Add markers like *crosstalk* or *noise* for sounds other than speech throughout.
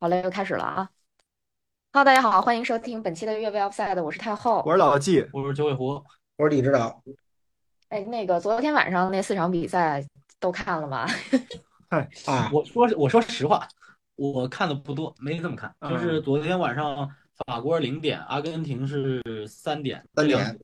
好嘞，又开始了啊！Hello，大家好，欢迎收听本期的越位 Offside，我是太后。我是老纪，我是九尾狐。我是李指导。哎，那个昨天晚上那四场比赛都看了吗？*laughs* 哎，啊，我说我说实话，我看的不多，没怎么看。嗯就是昨天晚上法国零点，阿根廷是三点，三点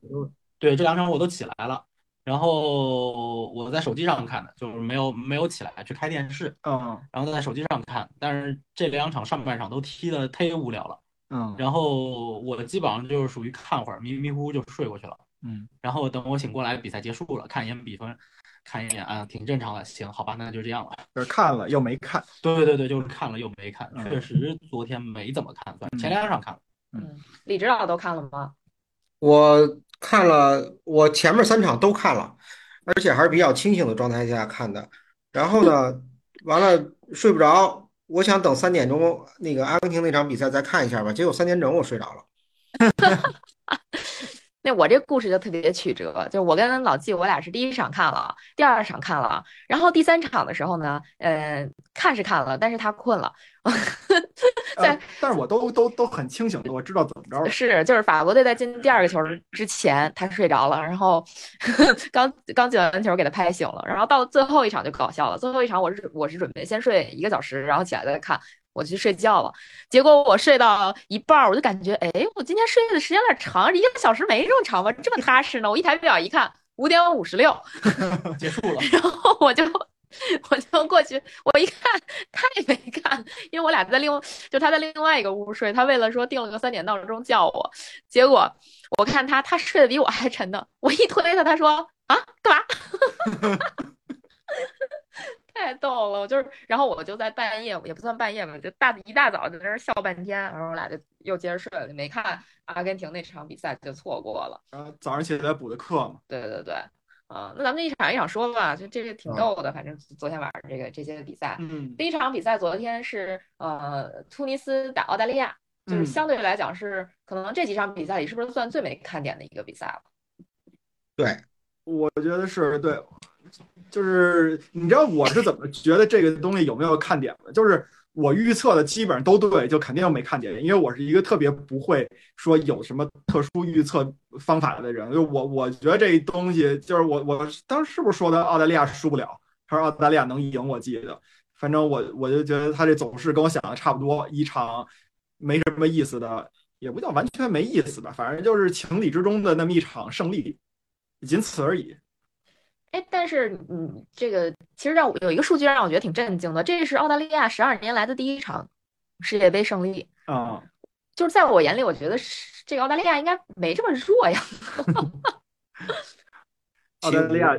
对，这两场我都起来了。然后我在手机上看的，就是没有没有起来去开电视，嗯然后在手机上看。但是这两场上半场都踢的忒无聊了，嗯然后我基本上就是属于看会儿迷迷糊糊就睡过去了。嗯，然后等我醒过来，比赛结束了，看一眼比分，看一眼啊，挺正常的。行，好吧，那就这样了。就是看了又没看，对对对，就是看了又没看，嗯确实昨天没怎么看，前两场看了。嗯，李指导都看了吗？我看了，我前面三场都看了，而且还是比较清醒的状态下看的。然后呢，完了睡不着，我想等三点钟那个阿根廷那场比赛再看一下吧。结果三点整我睡着了。*laughs* 那我这故事就特别曲折，就我跟老纪，我俩是第一场看了，第二场看了，然后第三场的时候呢，呃，看是看了，但是他困了，在呃，但是我都都都很清醒的，我知道怎么着了。是，就是法国队在进第二个球之前，他睡着了，然后 *laughs* 刚刚进完球给他拍醒了，然后到最后一场就搞笑了。最后一场我是我是准备先睡一个小时，然后起来再看，我去睡觉了。结果我睡到一半儿，我就感觉，哎，我今天睡的时间有点长，一个小时没这么长吧？这么踏实呢？我一抬表一看，五点五十六，*laughs* 结束了，然后我就我就过去，我一看他也没看，因为我俩在另就他在另外一个屋睡，他为了说定了个三点闹钟叫我，结果我看他他睡得比我还沉呢，我一推他，他说啊干嘛？*laughs* 太逗了，我就是，然后我就在半夜也不算半夜吧，就大一大早就在那儿笑半天，然后我俩就又接着睡了，就没看阿根廷那场比赛就错过了。然后早上起来补的课嘛，对对对，啊，那咱们就一场一场说吧，就这个挺嗯逗的。反正昨天晚上这个这些比赛，嗯第一场比赛昨天是呃突尼斯打澳大利亚，就是嗯相对来讲是可能这几场比赛里是不是算最没看点的一个比赛了？对，我觉得是对，就是你知道我是怎么觉得这个东西有没有看点的？就是我预测的基本上都对，就肯定没看点，因为我是一个特别不会说有什么特殊预测方法的人。就我我觉得这东西就是我我当时是不是说的澳大利亚输不了，还是澳大利亚能赢？我记得，反正我我就觉得他这走势跟我想的差不多，一场没什么意思的，也不叫完全没意思吧，反正就是情理之中的那么一场胜利。仅此而已。哎，但是嗯，这个其实让我有一个数据让我觉得挺震惊的，这是澳大利亚十二年来的第一场世界杯胜利。啊、就是在我眼里，我觉得是这个澳大利亚应该没这么弱呀。*laughs* 澳大利亚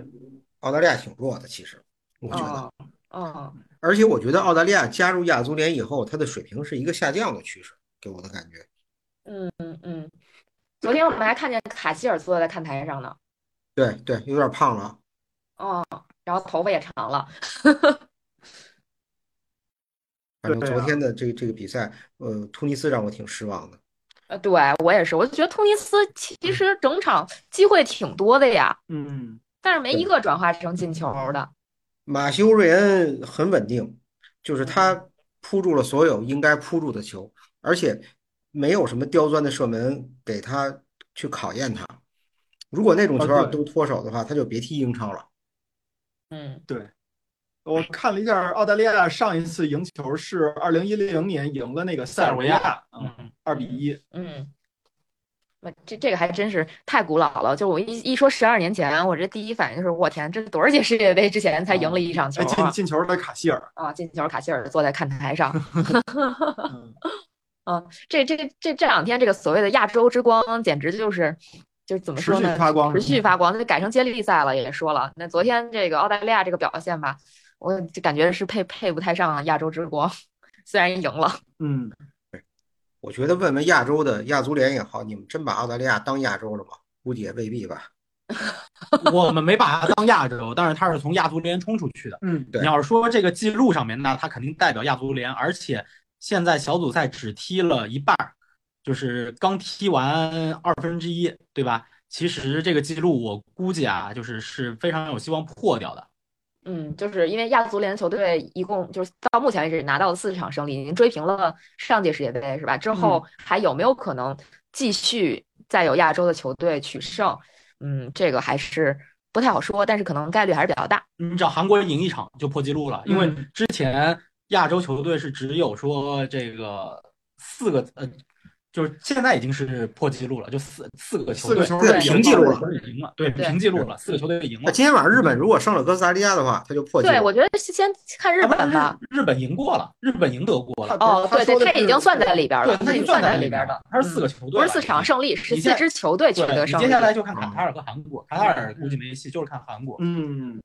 澳大利亚挺弱的，其实我觉得。啊，嗯，而且我觉得澳大利亚加入亚足联以后，它的水平是一个下降的趋势，给我的感觉。嗯嗯嗯，昨天我们还看见卡希尔坐在看台上呢，对对，有点胖了。哦，然后头发也长了。*laughs* 反正昨天的这个这个比赛，呃，突尼斯让我挺失望的。呃，对我也是，我就觉得突尼斯其实整场机会挺多的呀，嗯，但是没一个转化成进球的。马修瑞恩很稳定，就是他扑住了所有应该扑住的球，而且没有什么刁钻的射门给他去考验他。如果那种球要都脱手的话，他就别踢英超了。嗯，对。我看了一下，澳大利亚上一次赢球是二零一零年赢了那个塞尔维亚，嗯，嗯，二比一。嗯，那这这个还真是太古老了。就我一一说十二年前，我这第一反应就是，我天，这是多少届世界杯之前才赢了一场球哎，进啊？进球的卡希尔，啊，进球卡希尔坐在看台上。嗯，啊，*laughs* 这这这这两天这个所谓的亚洲之光，简直就是就是怎么持续说呢？发光持续发光，那改成接力赛了，也说了。那昨天这个澳大利亚这个表现吧，我就感觉是配配不太上亚洲之光，虽然赢了。嗯，我觉得问问亚洲的亚足联也好，你们真把澳大利亚当亚洲了吗？估计也未必吧。*laughs* 我们没把它当亚洲，但是它是从亚足联冲出去的。嗯，对你要是说这个记录上面，那它肯定代表亚足联，而且现在小组赛只踢了一半儿，就是刚踢完二分之一，对吧？其实这个记录我估计啊，就是是非常有希望破掉的。嗯，就是因为亚足联球队一共就是到目前为止拿到了四场胜利，已经追平了上届世界杯，是吧？之后还有没有可能继续再有亚洲的球队取胜？嗯，这个还是不太好说，但是可能概率还是比较大。你只要韩国赢一场就破纪录了，因为嗯之前亚洲球队是只有说这个四个呃。就是现在已经是破纪录了，就四四个球队四个球队平纪录了赢了，对，平纪录了，四个球队赢了。那今天晚上日本如果胜了哥斯达黎加的话，他就破纪录。对，我觉得先看日本吧。日本赢过了，日本赢德国了。哦，对对，他已经算在里边了，对，他已经算在里边里了。他是四个球队，不是四场胜利，是四支球队取得胜利。接下来就看卡塔尔和韩国，卡塔尔估计没戏，就是看韩国。嗯，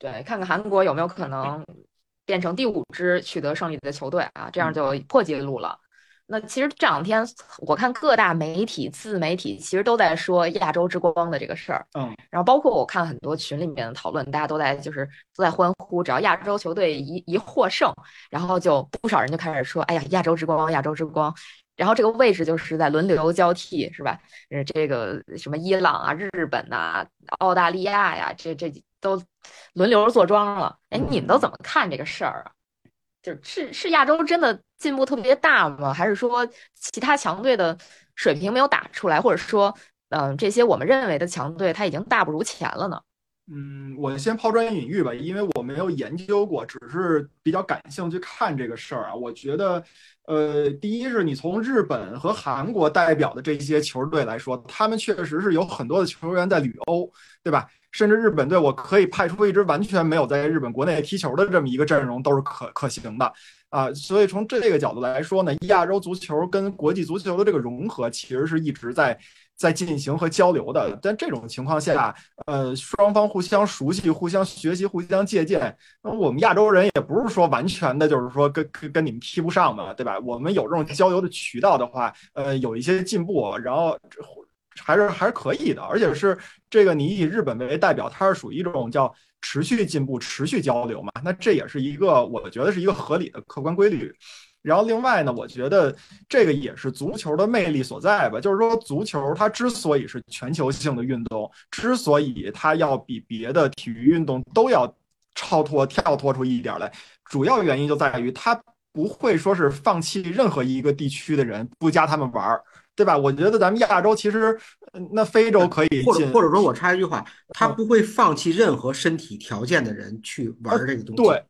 对，看看韩国有没有可能变成第五支取得胜利的球队啊，这样就破纪录了。那其实这两天我看各大媒体、自媒体其实都在说亚洲之光的这个事儿，嗯，然后包括我看很多群里面的讨论，大家都在就是都在欢呼，只要亚洲球队一一获胜，然后就不少人就开始说，哎呀，亚洲之光，亚洲之光。然后这个位置就是在轮流交替，是吧？呃，这个什么伊朗啊、日本呐、澳大利亚呀，这这都轮流坐庄了。哎，你们都怎么看这个事儿啊？就是是亚洲真的进步特别大吗？还是说其他强队的水平没有打出来，或者说，嗯，这些我们认为的强队他已经大不如前了呢？嗯，我先抛砖引玉吧，因为我没有研究过，只是比较感兴趣看这个事儿啊。我觉得，呃，第一是你从日本和韩国代表的这些球队来说，他们确实是有很多的球员在旅欧，对吧？甚至日本队，我可以派出一支完全没有在日本国内踢球的这么一个阵容，都是可可行的啊。所以从这个角度来说呢，亚洲足球跟国际足球的这个融合，其实是一直在在进行和交流的。但这种情况下，呃，双方互相熟悉、互相学习、互相借鉴。那我们亚洲人也不是说完全的，就是说跟跟跟你们踢不上嘛，对吧？我们有这种交流的渠道的话，呃，有一些进步，然后。还是还是可以的，而且是这个你以日本为代表，它是属于一种叫持续进步、持续交流嘛。那这也是一个我觉得是一个合理的客观规律。然后另外呢，我觉得这个也是足球的魅力所在吧。就是说，足球它之所以是全球性的运动，之所以它要比别的体育运动都要超脱、跳脱出一点来，主要原因就在于它不会说是放弃任何一个地区的人，不加他们玩儿。对吧？我觉得咱们亚洲其实，那非洲可以或者或者说我插一句话，他不会放弃任何身体条件的人去玩这个东西。对。对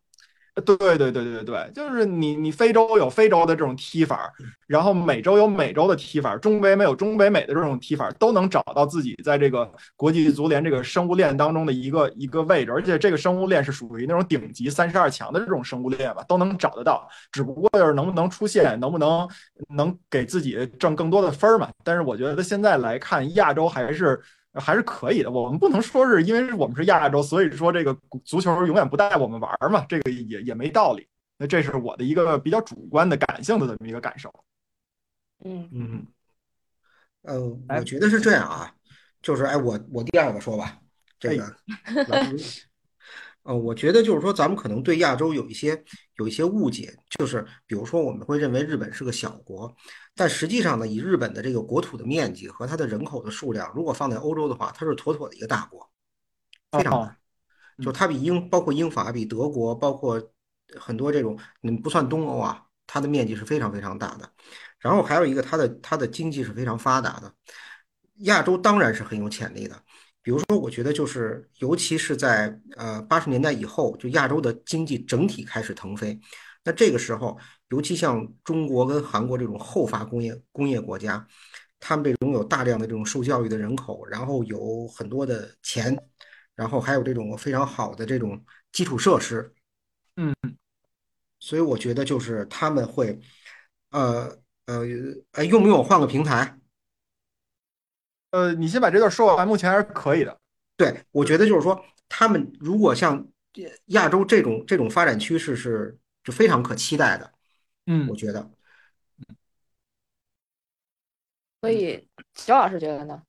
对对对对对，就是你你非洲有非洲的这种踢法，然后美洲有美洲的踢法，中北美有中北美的这种踢法，都能找到自己在这个国际足联这个生物链当中的一个一个位置，而且这个生物链是属于那种顶级三十二强的这种生物链吧，都能找得到，只不过就是能不能出现，能不能能给自己挣更多的分嘛。但是我觉得现在来看，亚洲还是。还是可以的，我们不能说是因为我们是亚洲，所以说这个足球永远不带我们玩嘛，这个也也没道理。那这是我的一个比较主观的、感性的这么一个感受。嗯嗯呃，我觉得是这样啊，就是哎，我我第二个说吧，这个，*laughs* 呃，我觉得就是说，咱们可能对亚洲有一些有一些误解，就是比如说我们会认为日本是个小国。但实际上呢，以日本的这个国土的面积和它的人口的数量，如果放在欧洲的话，它是妥妥的一个大国，非常大。就它比英，包括英法，比德国，包括很多这种，你不算东欧啊，它的面积是非常非常大的。然后还有一个，它的它的经济是非常发达的。亚洲当然是很有潜力的。比如说，我觉得就是，尤其是在呃八十年代以后，就亚洲的经济整体开始腾飞。那这个时候，尤其像中国跟韩国这种后发工业工业国家，他们这种有大量的这种受教育的人口，然后有很多的钱，然后还有这种非常好的这种基础设施，嗯，所以我觉得就是他们会，呃呃，哎，用不用我换个平台？呃，你先把这段说完，目前还是可以的。对，我觉得就是说，他们如果像亚洲这种这种发展趋势是。是非常可期待的，嗯，我觉得。所以，九老师觉得呢？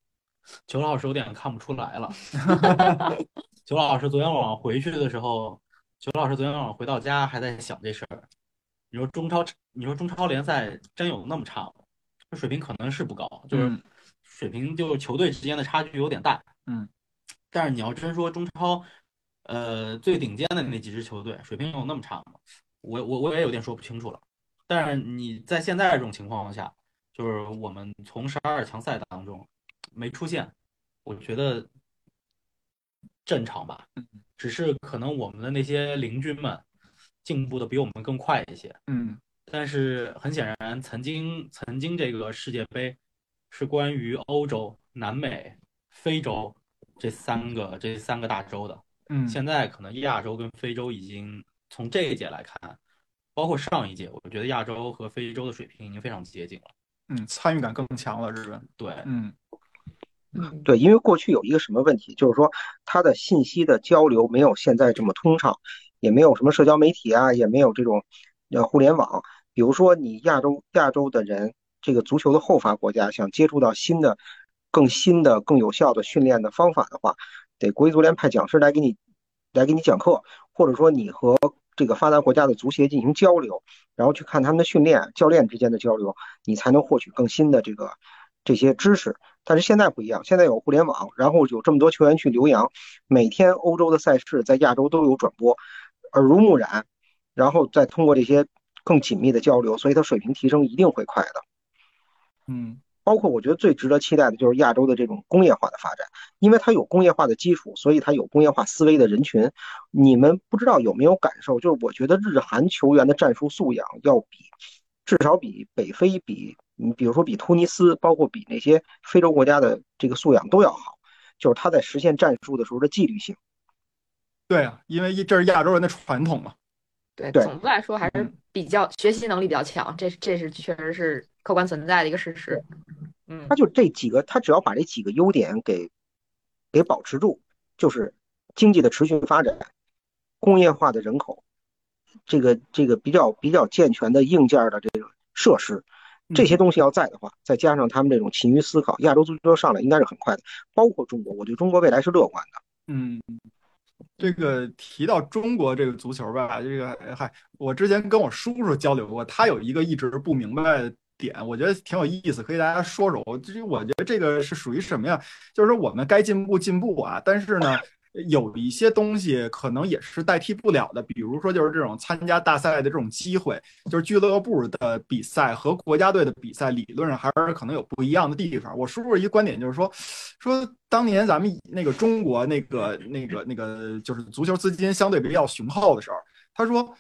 九老师有点看不出来了。*laughs* 九老师昨天晚上回去的时候，九老师昨天晚上回到家还在想这事儿。你说中超，你说中超联赛真有那么差吗？这水平可能是不高，就是水平就是球队之间的差距有点大。嗯，但是你要真说中超。呃，最顶尖的那几支球队水平有那么差吗？我我我也有点说不清楚了。但是你在现在这种情况下，就是我们从十二强赛当中没出现，我觉得正常吧。只是可能我们的那些邻居们进步的比我们更快一些。嗯但是很显然，曾经曾经这个世界杯是关于欧洲、南美、非洲这三个这三个大洲的。嗯，现在可能亚洲跟非洲已经从这一届来看，包括上一届，我觉得亚洲和非洲的水平已经非常接近了。嗯参与感更强了，日本。对，嗯对，因为过去有一个什么问题，就是说它的信息的交流没有现在这么通畅，也没有什么社交媒体啊，也没有这种呃互联网。比如说你亚洲亚洲的人，这个足球的后发国家想接触到新的、更新的、更有效的训练的方法的话，得国际足联派讲师来给你来给你讲课，或者说你和这个发达国家的足协进行交流，然后去看他们的训练，教练之间的交流，你才能获取更新的这个这些知识。但是现在不一样，现在有互联网，然后有这么多球员去留洋，每天欧洲的赛事在亚洲都有转播，耳濡目染，然后再通过这些更紧密的交流，所以它水平提升一定会快的。嗯包括我觉得最值得期待的就是亚洲的这种工业化的发展，因为它有工业化的基础，所以它有工业化思维的人群。你们不知道有没有感受？就是我觉得日韩球员的战术素养要比至少比北非、比你比如说比突尼斯，包括比那些非洲国家的这个素养都要好。就是他在实现战术的时候的纪律性。对啊，因为这是亚洲人的传统嘛。对，对总的来说还是嗯比较学习能力比较强，这这是确实是客观存在的一个事实。嗯他，就这几个，他只要把这几个优点给给保持住，就是经济的持续发展，工业化的人口，这个这个比较比较健全的硬件的这个设施，这些东西要在的话，再加上他们这种勤于思考，亚洲足球上来应该是很快的。包括中国，我对中国未来是乐观的。嗯，这个提到中国这个足球吧，这个嗨，我之前跟我叔叔交流过，他有一个一直不明白的点，我觉得挺有意思，可以大家说说。我这我觉得这个是属于什么呀？就是说我们该进步进步啊，但是呢。有一些东西可能也是代替不了的，比如说就是这种参加大赛的这种机会，就是俱乐部的比赛和国家队的比赛，理论上还是可能有不一样的地方。我叔叔一个观点就是说，说当年咱们那个中国那个那个那个就是足球资金相对比较雄厚的时候，他说，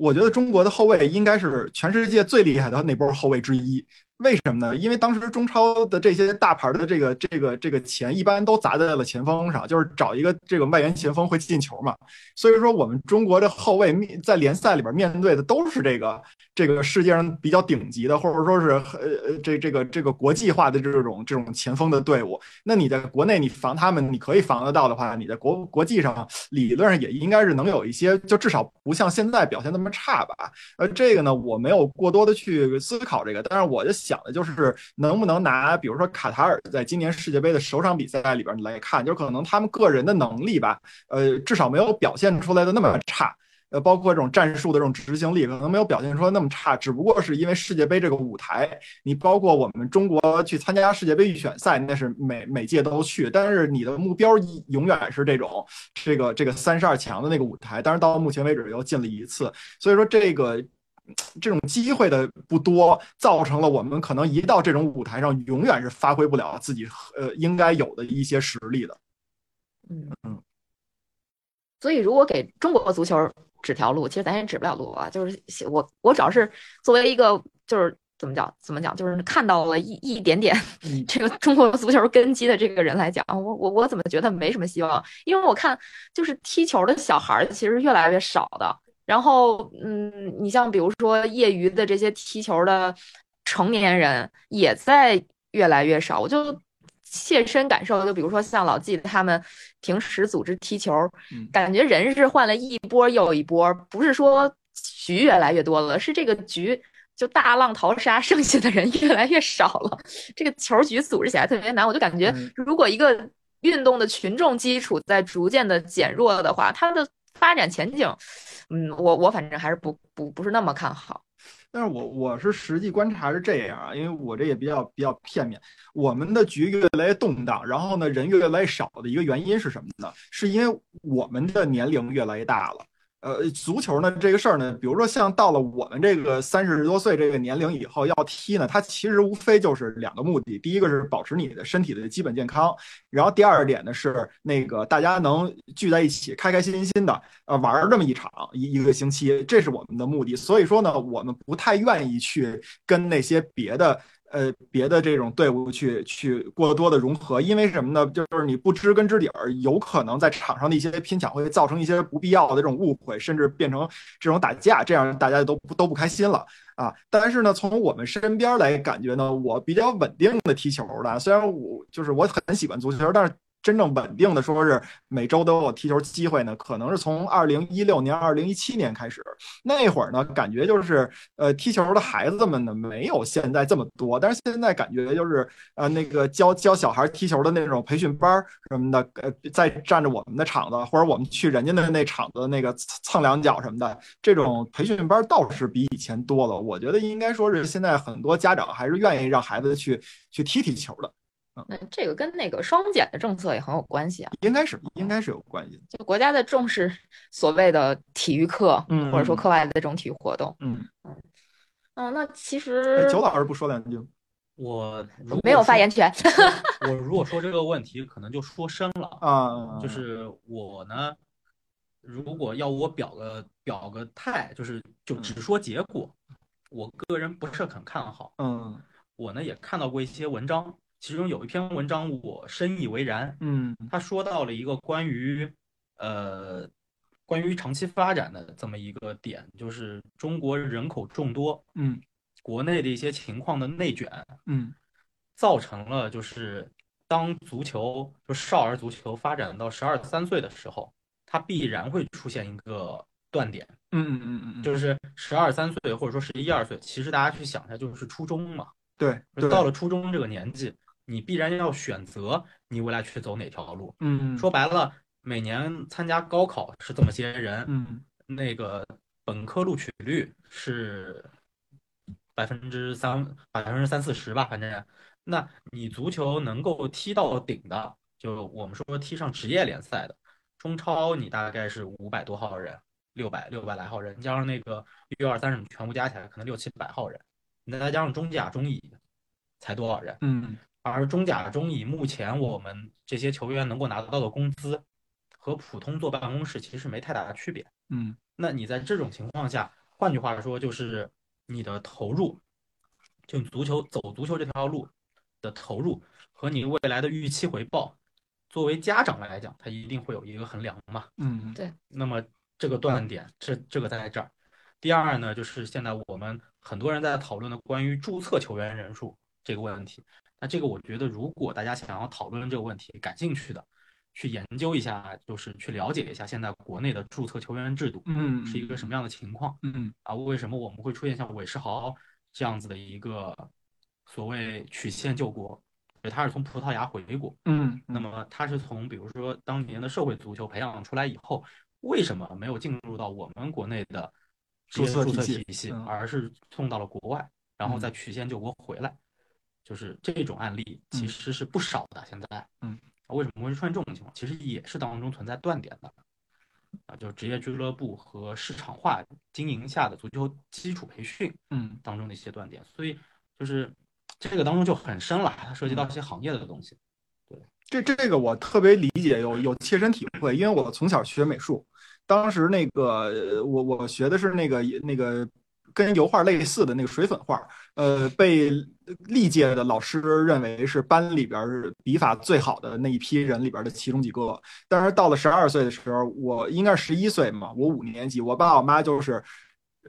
我觉得中国的后卫应该是全世界最厉害的那波后卫之一。为什么呢？因为当时中超的这些大牌的这个这个这个钱一般都砸在了前锋上，就是找一个这个外援前锋会进球嘛。所以说我们中国的后卫面在联赛里边面对的都是这个这个世界上比较顶级的，或者说是呃这这个这个国际化的这种这种前锋的队伍。那你在国内你防他们，你可以防得到的话，你在国国际上理论上也应该是能有一些，就至少不像现在表现那么差吧。呃，这个呢我没有过多的去思考这个，但是我就想的就是能不能拿，比如说卡塔尔在今年世界杯的首场比赛里边来看，就可能他们个人的能力吧，呃，至少没有表现出来的那么差。呃，包括这种战术的这种执行力，可能没有表现出来那么差，只不过是因为世界杯这个舞台，你包括我们中国去参加世界杯预选赛，那是每每届都去，但是你的目标永远是这种这个这个三十二强的那个舞台，但是到目前为止又进了一次，所以说这个。这种机会的不多，造成了我们可能一到这种舞台上，永远是发挥不了自己呃应该有的一些实力的。嗯嗯，所以如果给中国足球指条路，其实咱也指不了路啊。就是我我主要是作为一个就是怎么讲怎么讲，就是看到了一一点点嗯这个中国足球根基的这个人来讲，我我我怎么觉得没什么希望？因为我看就是踢球的小孩儿其实越来越少的。然后，嗯，你像比如说业余的这些踢球的成年人也在越来越少，我就切身感受，就比如说像老纪他们平时组织踢球，嗯感觉人是换了一波又一波，不是说局越来越多了，是这个局就大浪淘沙，*laughs* 剩下的人越来越少了，这个球局组织起来特别难。我就感觉嗯，如果一个运动的群众基础在逐渐的减弱的话，它的发展前景，嗯，我我反正还是不不不是那么看好。但是我我是实际观察是这样啊，因为我这也比较比较片面。我们的局越来越动荡，然后呢人越来越少的一个原因是什么呢？是因为我们的年龄越来越大了。呃，足球呢这个事儿呢，比如说像到了我们这个三十多岁这个年龄以后要踢呢，它其实无非就是两个目的，第一个是保持你的身体的基本健康，然后第二点呢是那个大家能聚在一起，开开心心的呃玩这么一场一一个星期，这是我们的目的。所以说呢，我们不太愿意去跟那些别的。呃，别的这种队伍去去过多的融合，因为什么呢？就是你不知根知底儿，有可能在场上的一些拼抢会造成一些不必要的这种误会，甚至变成这种打架，这样大家都不都不开心了啊。但是呢，从我们身边来感觉呢，我比较稳定的踢球的，虽然我就是我很喜欢足球，但是。真正稳定的说是每周都有踢球机会呢，可能是从二零一六年、二零一七年开始。那会儿呢，感觉就是呃，踢球的孩子们呢没有现在这么多，但是现在感觉就是呃，那个教教小孩踢球的那种培训班什么的，呃，在占着我们的场子，或者我们去人家的那场子那个蹭两脚什么的，这种培训班倒是比以前多了。我觉得应该说是现在很多家长还是愿意让孩子去去踢踢球的。那这个跟那个双减的政策也很有关系啊，应该是应该是有关系。就国家在重视所谓的体育课，嗯，或者说课外的这种体育活动，嗯嗯嗯。那其实九老师不说两句，我 *laughs* 没有发言权。*laughs* 我如果说这个问题，可能就说深了啊。就是我呢，如果要我表个表个态，就是就只说结果，我个人不是很看好。嗯，我呢也看到过一些文章。其中有一篇文章我深以为然，嗯，他说到了一个关于，呃，关于长期发展的这么一个点，就是中国人口众多，嗯，国内的一些情况的内卷，嗯，造成了就是当足球就少儿足球发展到十二三岁的时候，它必然会出现一个断点，嗯嗯嗯嗯，就是十二三岁或者说十一二岁，其实大家去想一下，就是初中嘛，对，到了初中这个年纪。你必然要选择你未来去走哪条路。嗯，说白了，每年参加高考是这么些人。嗯，那个本科录取率是百分之三百分之三四十吧，反正。那你足球能够踢到顶的，就我们说踢上职业联赛的，中超你大概是五百多号人，六百六百来号人，加上那个一二三什么全部加起来，可能六七百号人。你再加上中甲、中乙，才多少人？嗯。而中甲、中乙目前我们这些球员能够拿到的工资，和普通坐办公室其实没太大的区别。嗯，那你在这种情况下，换句话说，就是你的投入，就足球走足球这条路的投入和你未来的预期回报，作为家长来讲，他一定会有一个衡量嘛。嗯，对。那么这个断点，这这个在这儿。第二呢，就是现在我们很多人在讨论的关于注册球员人数这个问题。那这个我觉得，如果大家想要讨论这个问题，感兴趣的，去研究一下，就是去了解一下现在国内的注册球员制度，嗯，是一个什么样的情况，嗯啊，为什么我们会出现像韦世豪这样子的一个所谓曲线救国？他是从葡萄牙回国，嗯，那么他是从比如说当年的社会足球培养出来以后，为什么没有进入到我们国内的注册体系，而是送到了国外，然后再曲线救国回来？就是这种案例其实是不少的。现在，嗯，为什么会出现这种情况？其实也是当中存在断点的啊，就是职业俱乐部和市场化经营下的足球基础培训，嗯，当中的一些断点。所以，就是这个当中就很深了，它涉及到一些行业的东西。对，这这个我特别理解，有有切身体会，因为我从小学美术，当时那个我我学的是那个那个。跟油画类似的那个水粉画，呃，被历届的老师认为是班里边笔法最好的那一批人里边的其中几个。但是到了十二岁的时候，我应该是十一岁嘛，我五年级，我爸我妈就是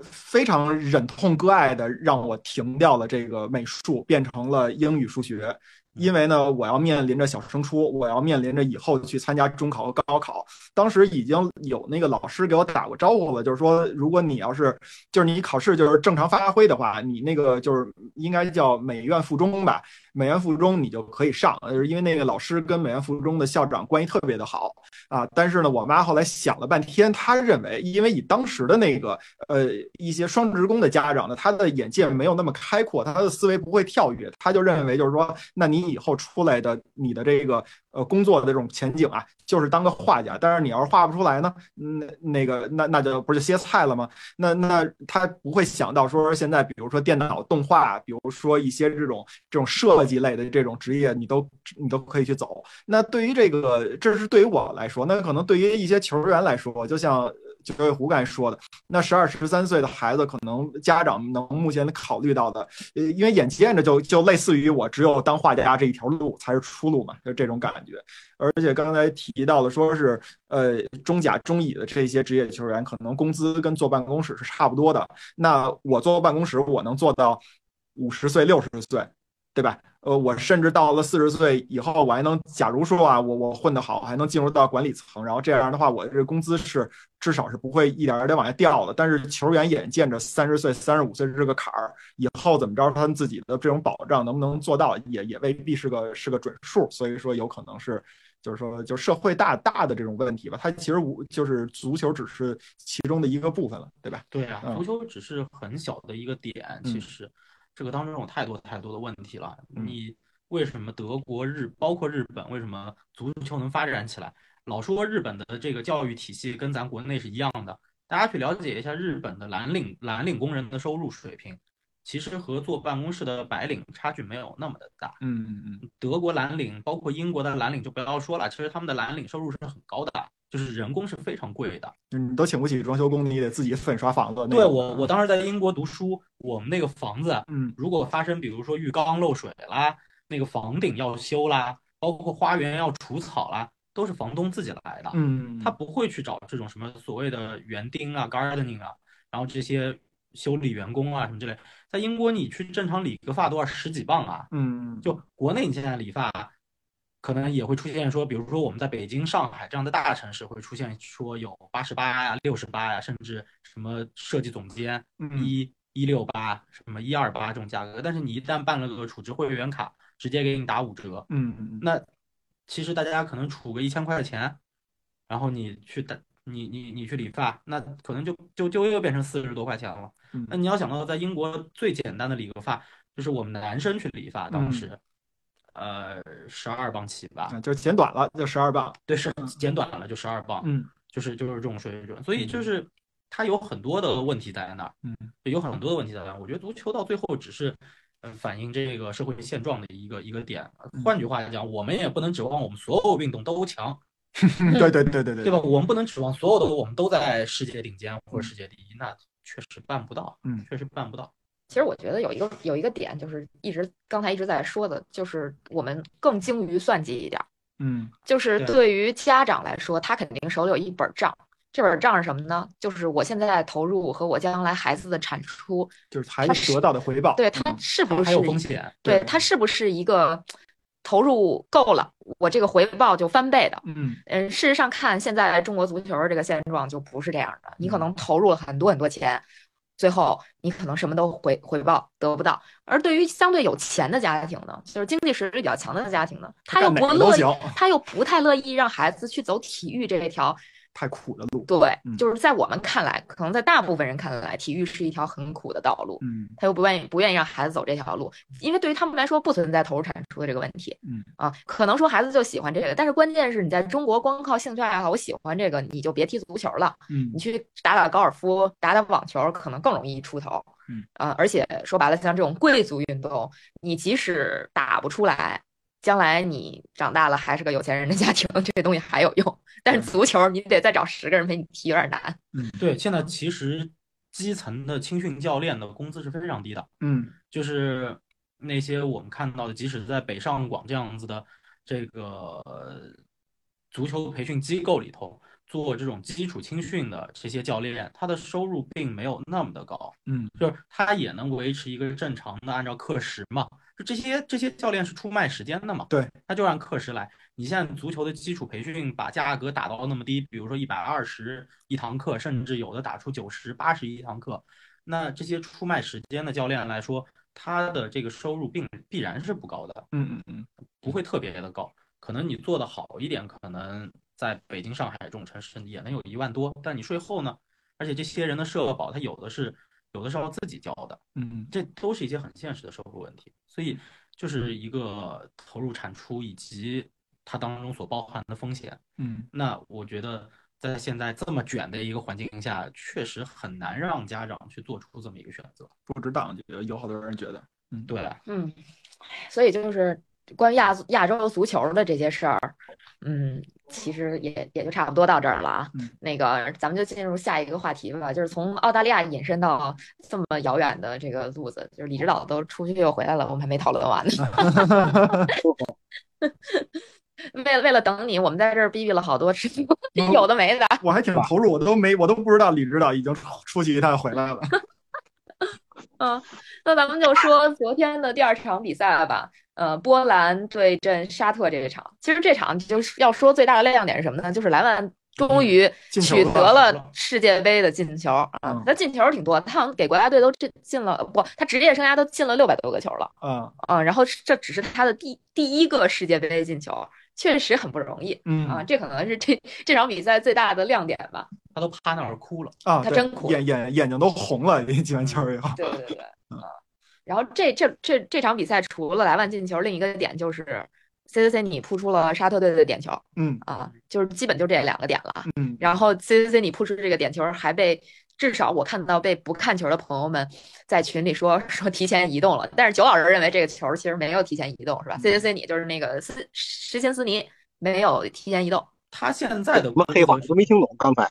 非常忍痛割爱的让我停掉了这个美术，变成了英语数学。因为呢，我要面临着小升初，我要面临着以后去参加中考和高考。当时已经有那个老师给我打过招呼了，就是说，如果你要是就是你考试就是正常发挥的话，你那个就是应该叫美院附中吧，美院附中你就可以上，呃，因为那个老师跟美院附中的校长关系特别的好啊。但是呢，我妈后来想了半天，她认为，因为以当时的那个呃一些双职工的家长呢，他的眼界没有那么开阔，他的思维不会跳跃，他就认为就是说，那你以后出来的你的这个呃工作的这种前景啊，就是当个画家。但是你要是画不出来呢，那那个那那就不是歇菜了吗？那那他不会想到说现在比如说电脑动画，比如说一些这种这种设计类的这种职业，你都你都可以去走。那对于这个，这是对于我来说，那可能对于一些球员来说，就像。九尾狐刚才说的，那十二十三岁的孩子，可能家长能目前考虑到的，呃，因为眼见着就就类似于我只有当画家这一条路才是出路嘛，就这种感觉。而且刚才提到了，说是呃中甲、中乙的这些职业球员，可能工资跟坐办公室是差不多的。那我坐办公室，我能做到五十岁、六十岁。对吧？呃，我甚至到了四十岁以后，我还能，假如说啊，我我混得好，还能进入到管理层，然后这样的话，我这工资是至少是不会一点一点往下掉的。但是球员眼见着三十岁、三十五岁这个坎儿，以后怎么着，他们自己的这种保障能不能做到，也也未必是个是个准数。所以说，有可能是，就是说，就社会大大的这种问题吧。它其实无就是足球只是其中的一个部分了，对吧？对啊，足球只是很小的一个点，其实。这个当中有太多太多的问题了。你为什么德国、日包括日本为什么足球能发展起来？老说日本的这个教育体系跟咱国内是一样的，大家去了解一下日本的蓝领蓝领工人的收入水平，其实和坐办公室的白领差距没有那么的大。嗯嗯嗯。德国蓝领包括英国的蓝领就不要说了，其实他们的蓝领收入是很高的。就是人工是非常贵的，你都请不起装修工，你得自己粉刷房子。对我，我当时在英国读书，我们那个房子，嗯，如果发生比如说浴缸漏水啦，那个房顶要修啦，包括花园要除草啦，都是房东自己来的，嗯，他不会去找这种什么所谓的园丁啊、gardening 啊，然后这些修理员工啊什么之类。在英国，你去正常理个发都要十几磅啊，嗯，就国内你现在理发。可能也会出现说，比如说我们在北京、上海这样的大城市会出现说有八十八呀、六十八呀，甚至什么设计总监一一六八、什么一二八这种价格。但是你一旦办了个储值会员卡，直接给你打五折。嗯嗯。那其实大家可能储个一千块钱，然后你去打你你你去理发，那可能就就就又变成四十多块钱了。那你要想到在英国最简单的理个发，就是我们男生去理发，当时。呃，十二磅起吧，就剪短了就十二磅，对，是剪短了就十二磅，嗯，就是就是这种水准，所以就是它有很多的问题在那儿，嗯，有很多的问题在那儿。我觉得足球到最后只是，嗯，反映这个社会现状的一个一个点。换句话讲，我们也不能指望我们所有运动都强，*laughs* 对对对对对，对吧？我们不能指望所有的我们都在世界顶尖或者世界第一，那确实办不到，嗯，确实办不到。其实我觉得有一个有一个点，就是一直刚才一直在说的，就是我们更精于算计一点。嗯，就是对于家长来说，他肯定手里有一本账，这本账是什么呢？就是我现在投入和我将来孩子的产出，就是孩子得到的回报。对他是不是还有风险？对他是不是一个投入够了，我这个回报就翻倍的？嗯嗯，事实上看现在中国足球这个现状就不是这样的，你可能投入了很多很多钱。最后，你可能什么都回回报得不到。而对于相对有钱的家庭呢，就是经济实力比较强的家庭呢，他又不乐意，他又不太乐意让孩子去走体育这一条。太苦的路，对，就是在我们看来，可能在大部分人看来，体育是一条很苦的道路。嗯，他又不愿意不愿意让孩子走这条路，因为对于他们来说不存在投入产出的这个问题。嗯啊，可能说孩子就喜欢这个，但是关键是你在中国光靠兴趣爱好，我喜欢这个，你就别踢足球了。嗯，你去打打高尔夫，打打网球，可能更容易出头。嗯啊，而且说白了，像这种贵族运动，你即使打不出来。将来你长大了还是个有钱人的家庭，*laughs* 这东西还有用。但是足球你得再找十个人陪你踢，有点难。嗯，对，现在其实基层的青训教练的工资是非常低的。嗯，就是那些我们看到的，即使在北上广这样子的这个足球培训机构里头。做这种基础青训的这些教练，他的收入并没有那么的高，嗯，就是他也能维持一个正常的按照课时嘛，就这些这些教练是出卖时间的嘛，对，他就按课时来。你现在足球的基础培训把价格打到那么低，比如说一百二十一堂课，甚至有的打出九十八十一堂课，那这些出卖时间的教练来说，他的这个收入并必然是不高的，嗯嗯嗯，不会特别的高。可能你做的好一点，可能在北京、上海这种城市也能有一万多，但你税后呢？而且这些人的社保，他有的是有的是要自己交的，嗯这都是一些很现实的收入问题。所以就是一个投入产出以及它当中所包含的风险。嗯那我觉得在现在这么卷的一个环境下，确实很难让家长去做出这么一个选择。不值当，有有好多人觉得，嗯，对，嗯，所以就是关于亚亚洲足球的这些事儿，嗯，其实也也就差不多到这儿了啊。嗯那个咱们就进入下一个话题吧，就是从澳大利亚引申到这么遥远的这个路子，就是李指导都出去又回来了，我们还没讨论完呢。为了为了等你，我们在这儿逼逼了好多有的没的。我还挺投入，我都没我都不知道李指导已经出去一趟回来了。嗯，那咱们就说昨天的第二场比赛吧。呃，波兰对阵沙特这一场，其实这场就是要说最大的亮点是什么呢？就是莱万终于取得了了世界杯的进球啊嗯！他进球挺多，他好像给国家队都进进了不，他职业生涯都进了六百多个球了嗯啊！然后这只是他的第第一个世界杯进球，确实很不容易嗯啊！嗯这可能是这这场比赛最大的亮点吧。他都趴那儿哭了。啊，他真哭眼眼眼睛都红了，进完球以后。对对对，*laughs* 啊，然后这这这这场比赛除了莱万进球，另一个点就是 C C C 你扑出了沙特队的点球嗯啊，就是基本就这两个点了。嗯然后 C C C 你扑出这个点球，还被至少我看到被不看球的朋友们在群里说 *laughs* 说提前移动了，但是九老师认为这个球其实没有提前移动，是吧？C C C 你就是那个斯石琴斯尼没有提前移动。他现在的什么黑话我都没听懂，刚才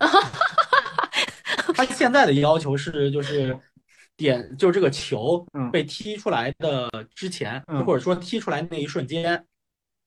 *laughs* 他现在的要求是就是点就是这个球嗯被踢出来的之前，嗯或者说踢出来那一瞬间，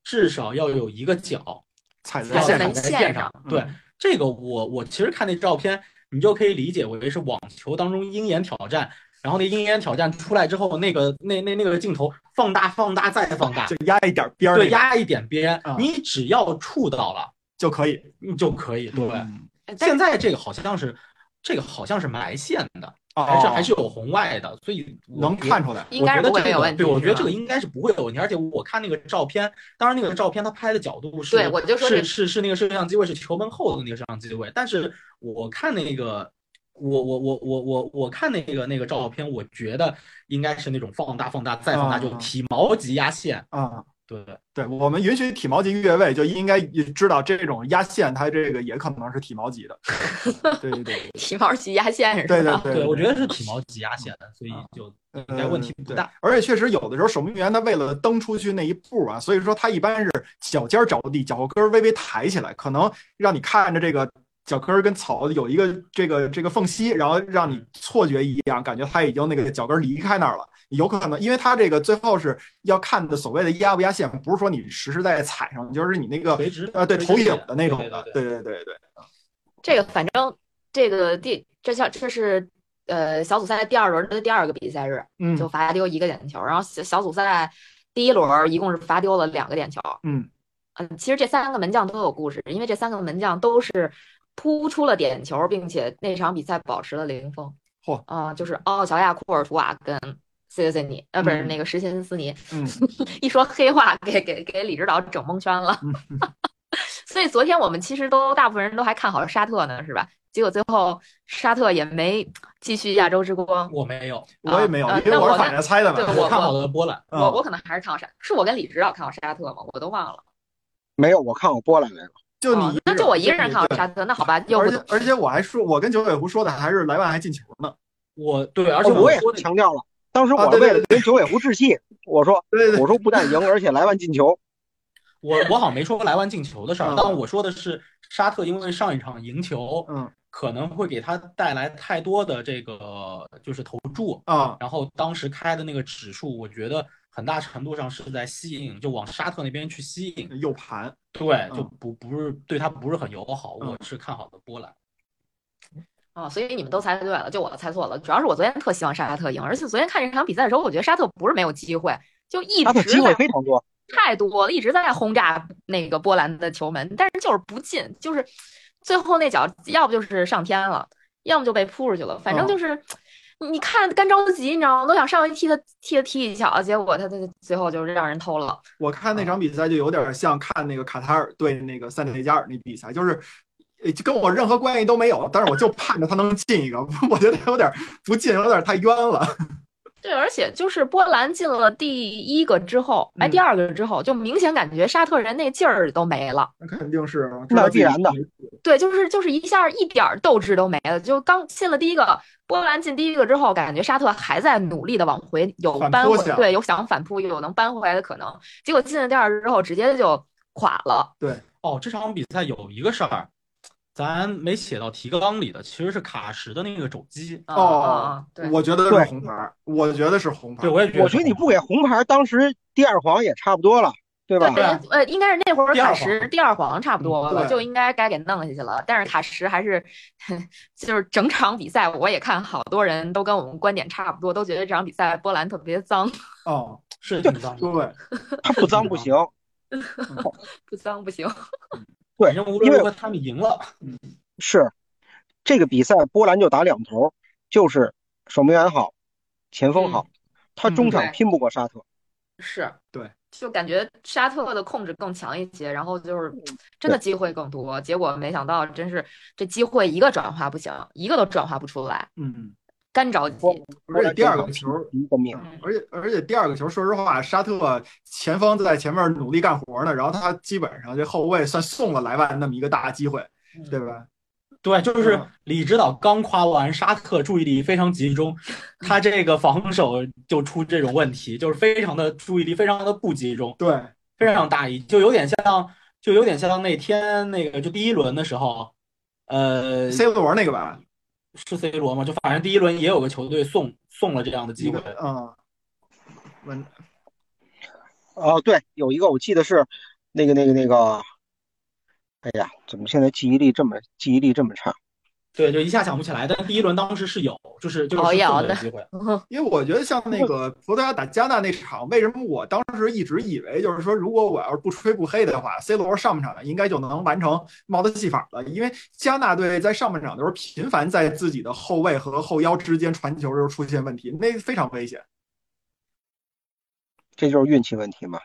至少要有一个脚踩在线上，踩在线线上上。对，这个我我其实看那照片，你就可以理解为是网球当中鹰眼挑战。然后那鹰眼挑战出来之后，那个那那那个镜头放大放大再放大就，压一点边儿那个对压一点边啊，你只要触到了，就可以。你就可以。对，嗯现在这个好像是这个好像是埋线的，哦还是还是有红外的，所以能看出来。应该是不会有问题。对，我觉得这个应该是不会有问题，而且我看那个照片，当然那个照片它拍的角度是，对我就说是是是那个摄像机位是球门后的那个摄像机位，但是我看那个。我我我我我我看那个那个照片，我觉得应该是那种放大放大再放大，啊就体毛级压线。啊，对，对，我们允许体毛级越位，就应该知道这种压线，它这个也可能是体毛级的。*laughs* 对对对体毛级压线是吧？对对对对，我觉得是体毛级压线的，所以就，应该问题不对大。而且确实有的时候守门员他为了蹬出去那一步啊，所以说他一般是脚尖儿着地，脚后跟儿微微抬起来，可能让你看着这个脚跟儿跟草有一个这个这个缝隙，然后让你错觉一样，感觉他已经那个脚跟儿离开那儿了。有可能，因为他这个最后是要看的所谓的压不压线，不是说你实实在在踩上，就是你那个垂直呃对投影的那种的，对对对对这个反正这个第这像这是呃小组赛第二轮的第二个比赛日，嗯就罚丢一个点球，然后小小组赛第一轮一共是罚丢了两个点球。嗯嗯，其实这三个门将都有故事，因为这三个门将都是扑出了点球，并且那场比赛保持了零封。嚯啊、就是奥乔亚、库尔图瓦跟 C C 尼，呃，不是嗯那个什辛斯尼，嗯 *laughs* 一说黑话给给给李指导整蒙圈了。嗯 *laughs* 所以昨天我们其实都大部分人都还看好沙特呢，是吧？结果最后沙特也没继续亚洲之光。我没有，我也没有，啊因为我是反着猜的嘛。对我我看好的波兰。嗯我我可能还是看好沙，是我跟李指导看好沙特吗？我都忘了。没有，我看过波兰来了。就你哦一个那就我一个人看好沙特，那好吧。而且而且我还说，我跟九尾狐说的还是莱万还进球呢。我对，而且哦我也说的强调了，当时我为了跟九尾狐置气，我说我说不但赢，而且莱万进球。*laughs* 我我好像没说莱万进球的事儿，嗯但我说的是沙特因为上一场赢球，嗯可能会给他带来太多的这个就是投注，啊然后当时开的那个指数，我觉得很大程度上是在吸引，就往沙特那边去吸引，右盘，对，嗯就不不是对他不是很友好，嗯我是看好的波兰。啊、所以你们都猜对了，就我猜错了。主要是我昨天特希望沙特赢，而且昨天看这场比赛的时候，我觉得沙特不是没有机会，就一直他的机会在非常多。太多了，一直在轰炸那个波兰的球门，但是就是不进，就是最后那脚要不就是上天了，要么就被扑出去了，反正嗯就是你看干着急，你知道吗？都想上去踢他踢他踢一脚，结果他他最后就是让人偷了。我看那场比赛就有点像看那个卡塔尔对那个塞内加尔那比赛，就是。跟我任何关系都没有，但是我就盼着他能进一个，*laughs* 我觉得有点不进，有点太冤了。对，而且就是波兰进了第一个之后，哎，第二个之后，就明显感觉沙特人那劲儿都没了。那肯定是，那必然的。对，就是就是一下一点斗志都没了。就刚进了第一个，波兰进第一个之后，感觉沙特还在努力的往回有扳回，对，有想反扑有能扳回来的可能。结果进了第二之后，直接就垮了。对，哦，这场比赛有一个事儿。咱没写到提纲里的，其实是卡什的那个肘击哦，我觉得是红牌，我觉得是红牌。对，我也觉得。我觉得你不给红牌，当时第二黄也差不多了，对吧？对，呃，应该是那会儿卡什第二黄差不多了，就应该该给弄下去了。但是卡什还是，*laughs* 就是整场比赛我也看，好多人都跟我们观点差不多，都觉得这场比赛波兰特别脏。*laughs* 哦，是挺脏，对，他不脏不行，不脏不行。*laughs* 对，因为他们赢了。是这个比赛，波兰就打两头，就是守门员好，前锋好，他中场拼不过沙特。是对，就感觉沙特的控制更强一些，然后就是真的机会更多。结果没想到，真是这机会一个转化不行，一个都转化不出来。嗯。干着急，而且第二个球，而且而且第二个球，说实话，沙特前锋在前面努力干活呢，然后他基本上这后卫算送了莱万那么一个大机会，对吧？对，就是李指导刚夸完沙特注意力非常集中，他这个防守就出这种问题，就是非常的注意力非常的不集中，对，非常大意，就有点像，就有点像那天那个就第一轮的时候，呃，C 罗那个吧。是 C 罗吗？就反正第一轮也有个球队送送了这样的机会啊。问，哦，对，有一个我记得是那个那个那个，哎呀，怎么现在记忆力这么记忆力这么差？对，就一下想不起来，但第一轮当时是有，就是就是送的机会。*laughs* 因为我觉得像那个葡萄牙打加纳那场，为什么我当时一直以为就是说，如果我要是不吹不黑的话，C 罗上半场应该就能完成帽子戏法了。因为加纳队在上半场的时候频繁在自己的后卫和后腰之间传球的时候出现问题，那非常危险。这就是运气问题嘛？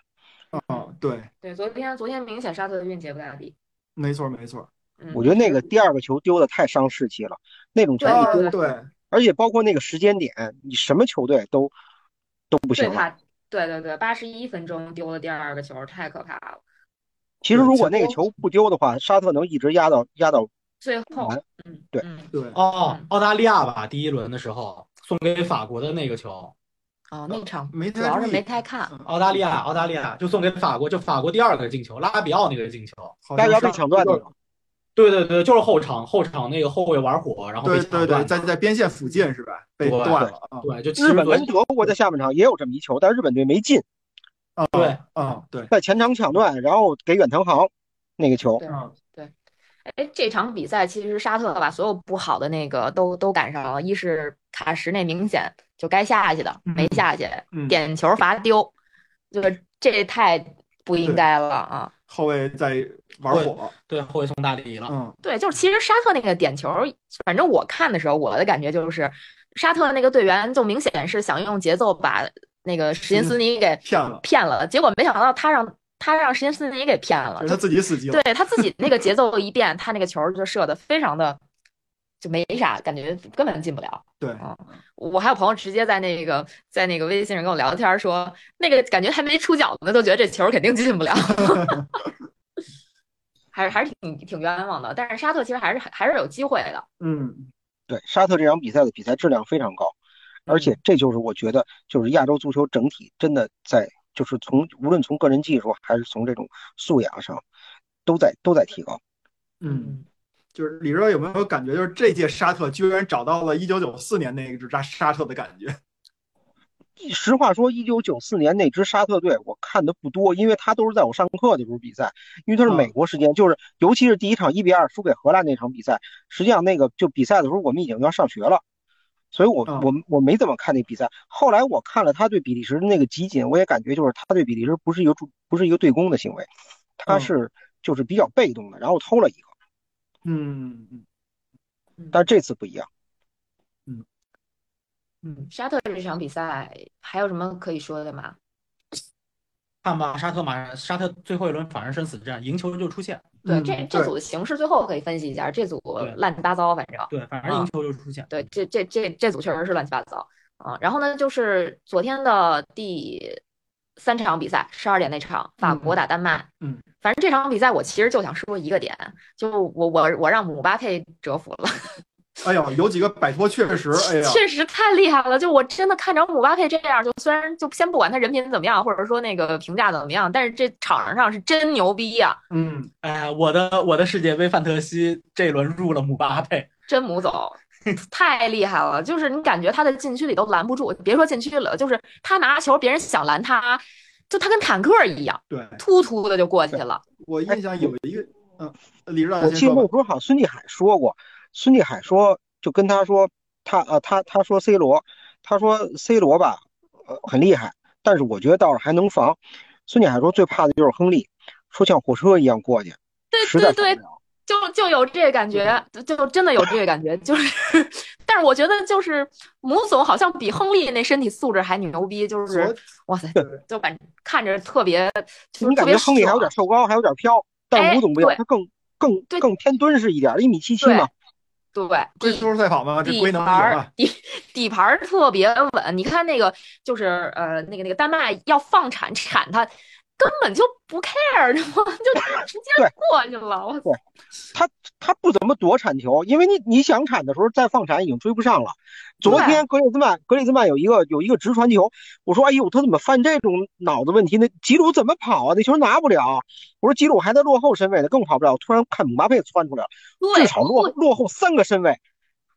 嗯，对。对，昨天昨天明显沙特的运气不咋地。没错，没错。我觉得那个第二个球丢的太伤士气了，那种球一丢，对，而且包括那个时间点，你什么球队都都不行了。对对对，八十一分钟丢了第二个球，太可怕了。其实如果那个球不丢的话，沙特能一直压到压到最后。嗯，对对。哦，澳大利亚吧，第一轮的时候送给法国的那个球。哦，那场没主要是没太看。澳大利亚，澳大利亚就送给法国，就法国第二个进球，拉比奥那个进球，拉比奥被抢断的。对对对，就是后场后场那个后卫玩火，然后对对对，在在边线附近是吧？被断了。对，就日本跟德国在下半场也有这么一球，但是日本队没进。啊，对，啊对，在前场抢断，然后给远藤航那个球。对对，哎，这场比赛其实沙特把所有不好的那个都都赶上了，一是卡什那明显就该下去的没下去，点球罚丢，就是这太不应该了啊。后卫在玩火，对后卫送大礼了。嗯，对，就是其实沙特那个点球，反正我看的时候，我的感觉就是沙特那个队员就明显是想用节奏把那个史金斯尼给骗了，骗了。结果没想到他让他让史金斯尼给骗了，他自己死机了。对他自己那个节奏一变，他那个球就射的非常的。就没啥感觉，根本进不了。对啊，我还有朋友直接在那个在那个微信上跟我聊天，说那个感觉还没出脚呢，都觉得这球肯定进不了，*laughs* 还是还是挺挺冤枉的。但是沙特其实还是还是有机会的。嗯，对，沙特这场比赛的比赛质量非常高，而且这就是我觉得就是亚洲足球整体真的在就是从无论从个人技术还是从这种素养上，都在都在提高。嗯。就是李哲有没有感觉，就是这届沙特居然找到了一九九四年那支沙沙特的感觉？*laughs* 实话说，一九九四年那支沙特队我看的不多，因为他都是在我上课的时候比赛，因为他是美国时间，就是尤其是第一场一比二输给荷兰那场比赛，实际上那个就比赛的时候我们已经要上学了，所以我我我没怎么看那比赛。后来我看了他对比利时的那个集锦，我也感觉就是他对比利时不是一个助不是一个对攻的行为，他是就是比较被动的，然后偷了一个。嗯嗯，但这次不一样。嗯，嗯，沙特这场比赛还有什么可以说的吗？看吧，沙特马沙特最后一轮反而生死战，赢球就出线。对，嗯这这组的形势最后可以分析一下，这组乱七八糟，反正对，反正赢球就出线。对，这这这这组确实是乱七八糟啊。然后呢，就是昨天的第三场比赛，十二点那场，法国打丹麦。嗯，反正这场比赛我其实就想说一个点，就我我我让姆巴佩折服了，*laughs* 哎呦，有几个摆脱确实，哎呀，确实太厉害了。就我真的看着姆巴佩这样，就虽然就先不管他人品怎么样，或者说那个评价怎么样，但是这场上是真牛逼呀、嗯，哎，我的我的世界杯范特西这一轮入了姆巴佩，真母走，*laughs* 太厉害了！就是你感觉他在禁区里都拦不住，别说禁区了，就是他拿球，别人想拦他，就他跟坦克一样，对突突的就过去了。我印象有一个，嗯，李指导我。记得那时候好像孙继海说过，孙继海说就跟他说，他呃他他说 C 罗，他说 C 罗吧，呃很厉害，但是我觉得倒是还能防。孙继海说最怕的就是亨利，说像火车一样过去，实在对对防不了。就就有这个感觉，就就真的有这个感觉，*laughs* 就是，但是我觉得就是母总好像比亨利那身体素质还牛逼，就是哇塞，就感看着特别，就是特别你感觉亨利还有点瘦高，还有点飘，但哎吴总不一样，对他更更更偏敦实一点，一米七七嘛。对龟底速赛跑嘛，这底龟能赢盘儿啊！底底盘儿特别稳，你看那个就是呃那个那个丹麦要放铲铲他，根本就不 care，你知道吗？就直接过去了，我操他他不怎么躲铲球，因为你你想铲的时候再放铲已经追不上了。昨天格里兹曼格里兹曼有一个有一个直传球，我说哎呦他怎么犯这种脑子问题那？吉鲁怎么跑啊？那球拿不了。我说吉鲁还在落后身位呢，更跑不了。突然看姆巴佩窜出来了，对至少落落后三个身位，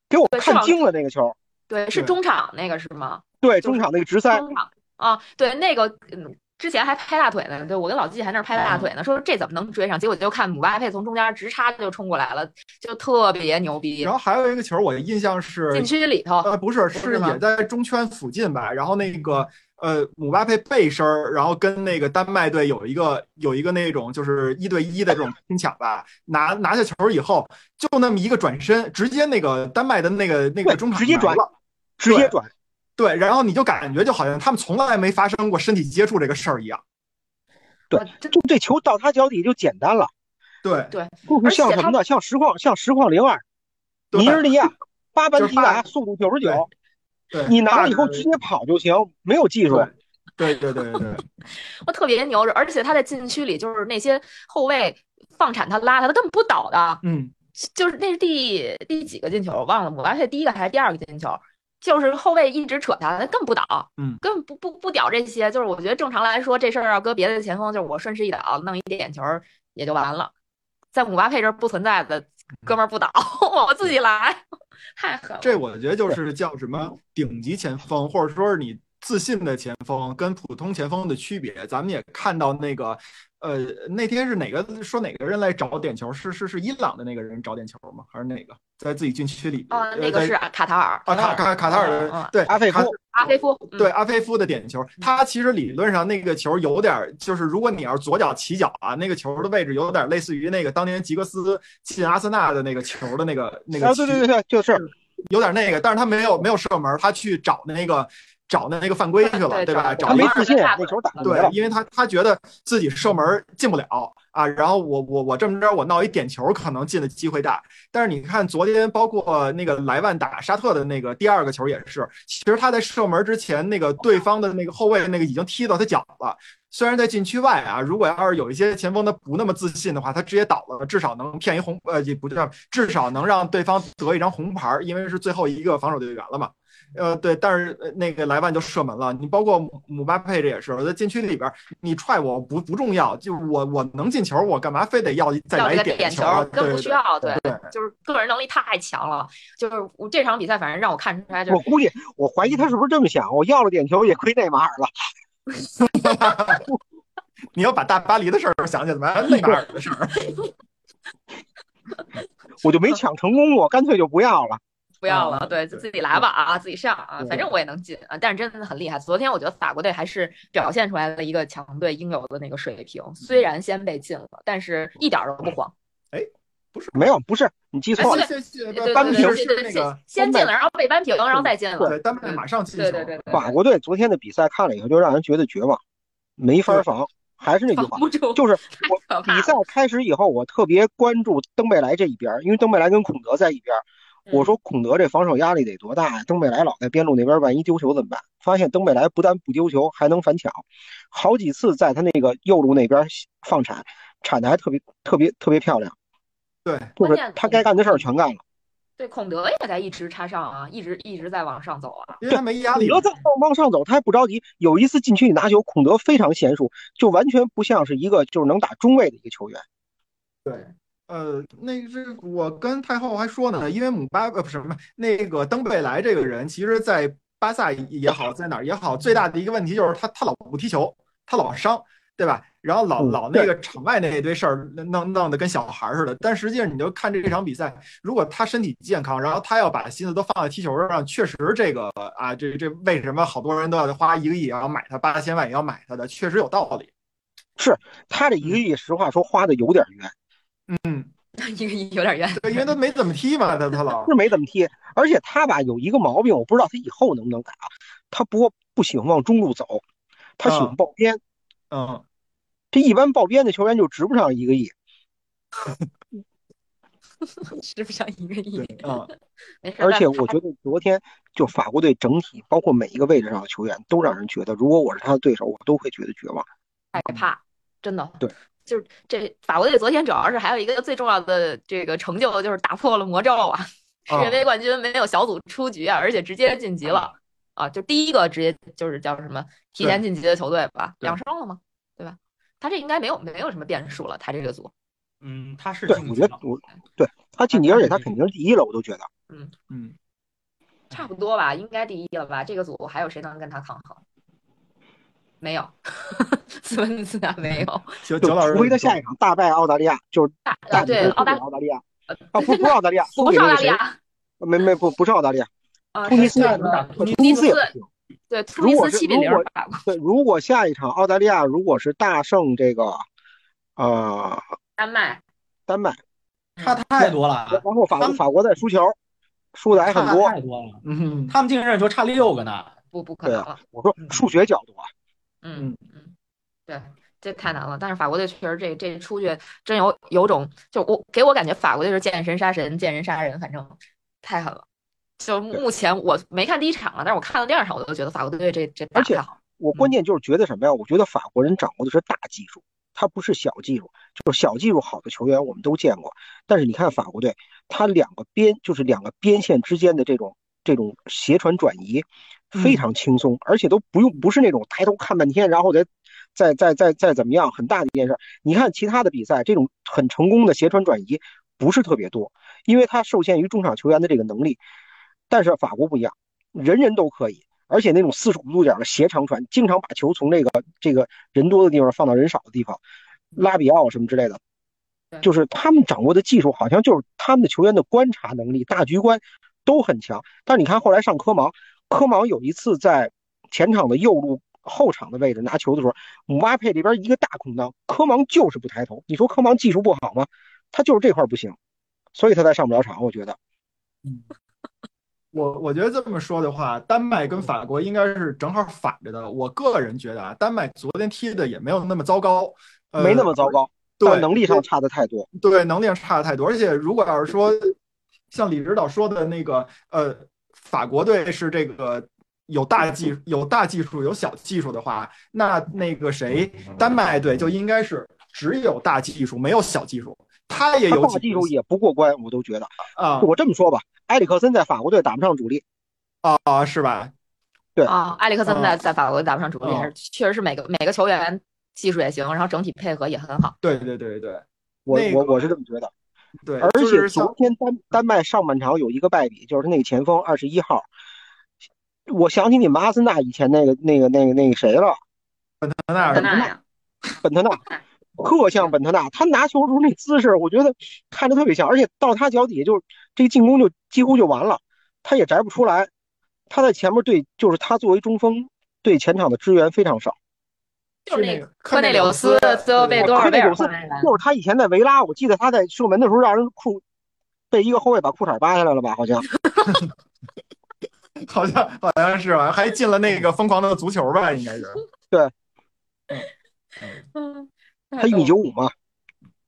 给我看惊了那个球。对是中场那个是吗？对，就是中场那个直塞，中场啊，对那个嗯。之前还拍大腿呢，对我跟老季还那儿拍大腿呢，说这怎么能追上？结果就看姆巴佩从中间直插就冲过来了，就特别牛逼然。后还有一个球，我印象是禁区里头，呃，不是，是也在中圈附近吧。然后那个呃，姆巴佩背身儿，然后跟那个丹麦队有一个有一个那种就是一对一的这种拼抢吧。拿拿下球以后，就那么一个转身，直接那个丹麦的那个那个中场直接转了。直接转。对，然后你就感觉就好像他们从来没发生过身体接触这个事儿一样。对就这球到他脚底就简单了，对，就是像什么呢？像实况像实况零二，尼日利亚八班就是八提达，速度九十九，对，你拿了以后直接跑就行，没有技术。对对对对对，*laughs* 我特别牛，而且他在禁区里就是那些后卫放铲他拉他，他根本不倒的。嗯，就是那是第第几个进球我忘了，姆巴佩第一个还是第二个进球，就是后卫一直扯他，他根本不倒，嗯根本不不不屌这些。就是我觉得正常来说，这事儿要搁别的前锋，就是我顺势一倒，弄一点球也就完了。在姆巴佩这儿不存在的，哥们儿不倒，*laughs* 我自己来，*laughs* 太狠了。这我觉得就是叫什么顶级前锋，或者说是你自信的前锋跟普通前锋的区别。咱们也看到那个，呃，那天是哪个说哪个人来找点球？是是是伊朗的那个人找点球吗？还是哪个在自己禁区里？啊，呃在那个是卡塔尔啊卡卡卡塔尔的对阿费夫阿菲夫，嗯对阿菲夫的点球，他其实理论上那个球有点，就是如果你要是左脚起脚啊，那个球的位置有点类似于那个当年吉格斯进阿森纳的那个球的那个那个啊，对对对对，就是有点那个，但是他没有没有射门，他去找那个找那个犯规去了，对对吧？找找一个他没自信，那球打对，。因为他他觉得自己射门进不了啊，然后我我我这么着，我闹一点球可能进的机会大。但是你看昨天包括那个莱万打沙特的那个第二个球也是，其实他在射门之前，那个对方的那个后卫那个已经踢到他脚了。虽然在禁区外啊，如果要是有一些前锋他不那么自信的话，他直接倒了，至少能骗一红呃也不叫，至少能让对方得一张红牌，因为是最后一个防守队员了嘛。呃，对，但是呃那个莱万就射门了。你包括姆姆巴佩这也是，在禁区里边，你踹我不不重要，就我我能进球，我干嘛非得要再来一点球啊？根本不需要，对对，就是个人能力太强了。就是我这场比赛，反正让我看出来，就是我估计，我怀疑他是不是这么想？我要了点球也亏内马尔了。*laughs* 你要把大巴黎的事儿想起来，还内马尔的事儿。*laughs* 我就没抢成功过，干脆就不要了。不要了，啊对，就自己来吧啊，自己上啊，反正我也能进啊。但是真的很厉害，昨天我觉得法国队还是表现出来了一个强队应有的那个水平，虽然先被禁了，但是一点儿都不慌。不是没有，不是你记错了。先先对对班平对对是那个对先先进了，然后被扳平，然后再进了。对，丹麦马上进球。对对对，对法国队昨天的比赛看了以后，就让人觉得绝望，没法防。还是那句话，防不住，就是我比赛开始以后，我特别关注登贝莱这一边，因为登贝莱跟孔德在一边儿。我说孔德这防守压力得多大呀？登贝莱老在边路那边，万一丢球怎么办？发现登贝莱不但不丢球，还能反抢，好几次在他那个右路那边放铲，铲的还特别特别特别漂亮。对，就是关键他该干的事儿全干了。对，孔德也在一直插上啊，一直一直在往上走啊。因为他没压力。孔德在往上走，他还不着急。有一次禁区里拿球，孔德非常娴熟，就完全不像是一个就是能打中卫的一个球员。对，呃，那是我跟太后还说呢，因为姆巴呃不是什么那个登贝莱这个人，其实在巴萨也好，在哪儿也好，最大的一个问题就是他他老不踢球，他老伤，对吧？然后老嗯老那个场外那一堆事儿弄弄得跟小孩似的。但实际上你就看这场比赛，如果他身体健康，然后他要把心思都放在踢球上，确实这个啊，这这为什么好多人都要花一个亿也要买他，八千万也要买他的，确实有道理。是他这一个亿，实话说花的有点冤。嗯，一个亿有点冤。对，因为他没怎么踢嘛，他他老是没怎么踢，而且他吧有一个毛病，我不知道他以后能不能改啊。他不不喜欢往中路走，他喜欢抱边。嗯，这一般抱边的球员就值不上一个亿。*laughs* 值不上一个亿啊，嗯，而且我觉得昨天就法国队整体，包括每一个位置上的球员，都让人觉得，如果我是他的对手，我都会觉得绝望。害怕，真的。对，就是这法国队昨天主要是还有一个最重要的这个成就，就是打破了魔咒啊！世界杯冠军没有小组出局啊，而且直接晋级了啊！就第一个直接就是叫什么提前晋级的球队吧，对两胜了吗？对吧？他这应该没有没有什么变数了，他这个组。嗯，他是对，晋级了，我觉得我对他晋级，而且他肯定是第一了，我都觉得。嗯嗯，差不多吧，应该第一了吧？这个组还有谁能跟他抗衡？没有，斯文斯达没有。*laughs* 就九九老师，除非他下一场大败澳大利亚，就是大对澳大澳大利亚啊，不不是澳大利亚，输 *laughs* 不是？澳大利亚没没不不是澳大利亚，啊，突尼斯突尼斯也不行。对突尼如果是斯七比零如果对，如果下一场澳大利亚如果是大胜这个呃丹麦，丹麦，差太太多了啊，然后法国法国再输球，输的还很多。太多了，嗯，他们净胜球差六个呢。不不可能了。我说数学角度啊，嗯嗯，对，这太难了。但是法国队确实这这出去真有有种，就我给我感觉法国队是见神杀神，见人杀人，反正太狠了。就目前我没看第一场啊，但是我看了第二场，我就觉得法国队这这打而且太好。我关键就是觉得什么呀？我觉得法国人掌握的是大技术，他不是小技术。就是小技术好的球员我们都见过，但是你看法国队，他两个边就是两个边线之间的这种这种斜传转移非常轻松，而且都不用不是那种抬头看半天，然后再再再再再怎么样很大的一件事。你看其他的比赛，这种很成功的斜传转移不是特别多，因为它受限于中场球员的这个能力。但是法国不一样，人人都可以，而且那种四十五度角的斜长传，经常把球从这个这个人多的地方放到人少的地方，拉比奥什么之类的，就是他们掌握的技术，好像就是他们的球员的观察能力、大局观都很强。但是你看后来上科芒，科芒有一次在前场的右路后场的位置拿球的时候，姆巴佩这边一个大空当，科芒就是不抬头。你说科芒技术不好吗？他就是这块不行，所以他才上不了场。我觉得。嗯。*laughs* 我我觉得这么说的话，丹麦跟法国应该是正好反着的。我个人觉得啊，丹麦昨天踢的也没有那么糟糕，呃、没那么糟糕，对，能力上差的太多。对，能力上差的太多。而且如果要是说，像李指导说的那个，呃，法国队是这个有大技有大技术有小技术的话，那那个谁，丹麦队就应该是只有大技术没有小技术。他也有大技术也不过关，我都觉得啊。我这么说吧，埃里克森在法国队打不上主力啊，是吧？对啊，埃里克森在在法国队打不上主力，啊、确实是每个每个球员技术也行，然后整体配合也很好。对对对对，我、那个、我我是这么觉得。对，而且昨天丹丹麦上半场有一个败笔，就是那个前锋二十一号，我想起你们阿森纳以前那个那个那个那个谁了，本特纳本特纳，本特纳。特像本特纳，他拿球时候那姿势，我觉得看着特别像，而且到他脚底下就这个进攻就几乎就完了，他也摘不出来。他在前面对，就是他作为中锋对前场的支援非常少。就是那个科内柳斯最后被对多尔贝尔科内柳斯换来的。就是他以前在维拉，我记得他在射门的时候让人裤被一个后卫把裤衩扒下来了吧？好像 *laughs* 好像好像是吧，还进了那个疯狂的足球吧，应该是对。嗯，他一米九五嘛，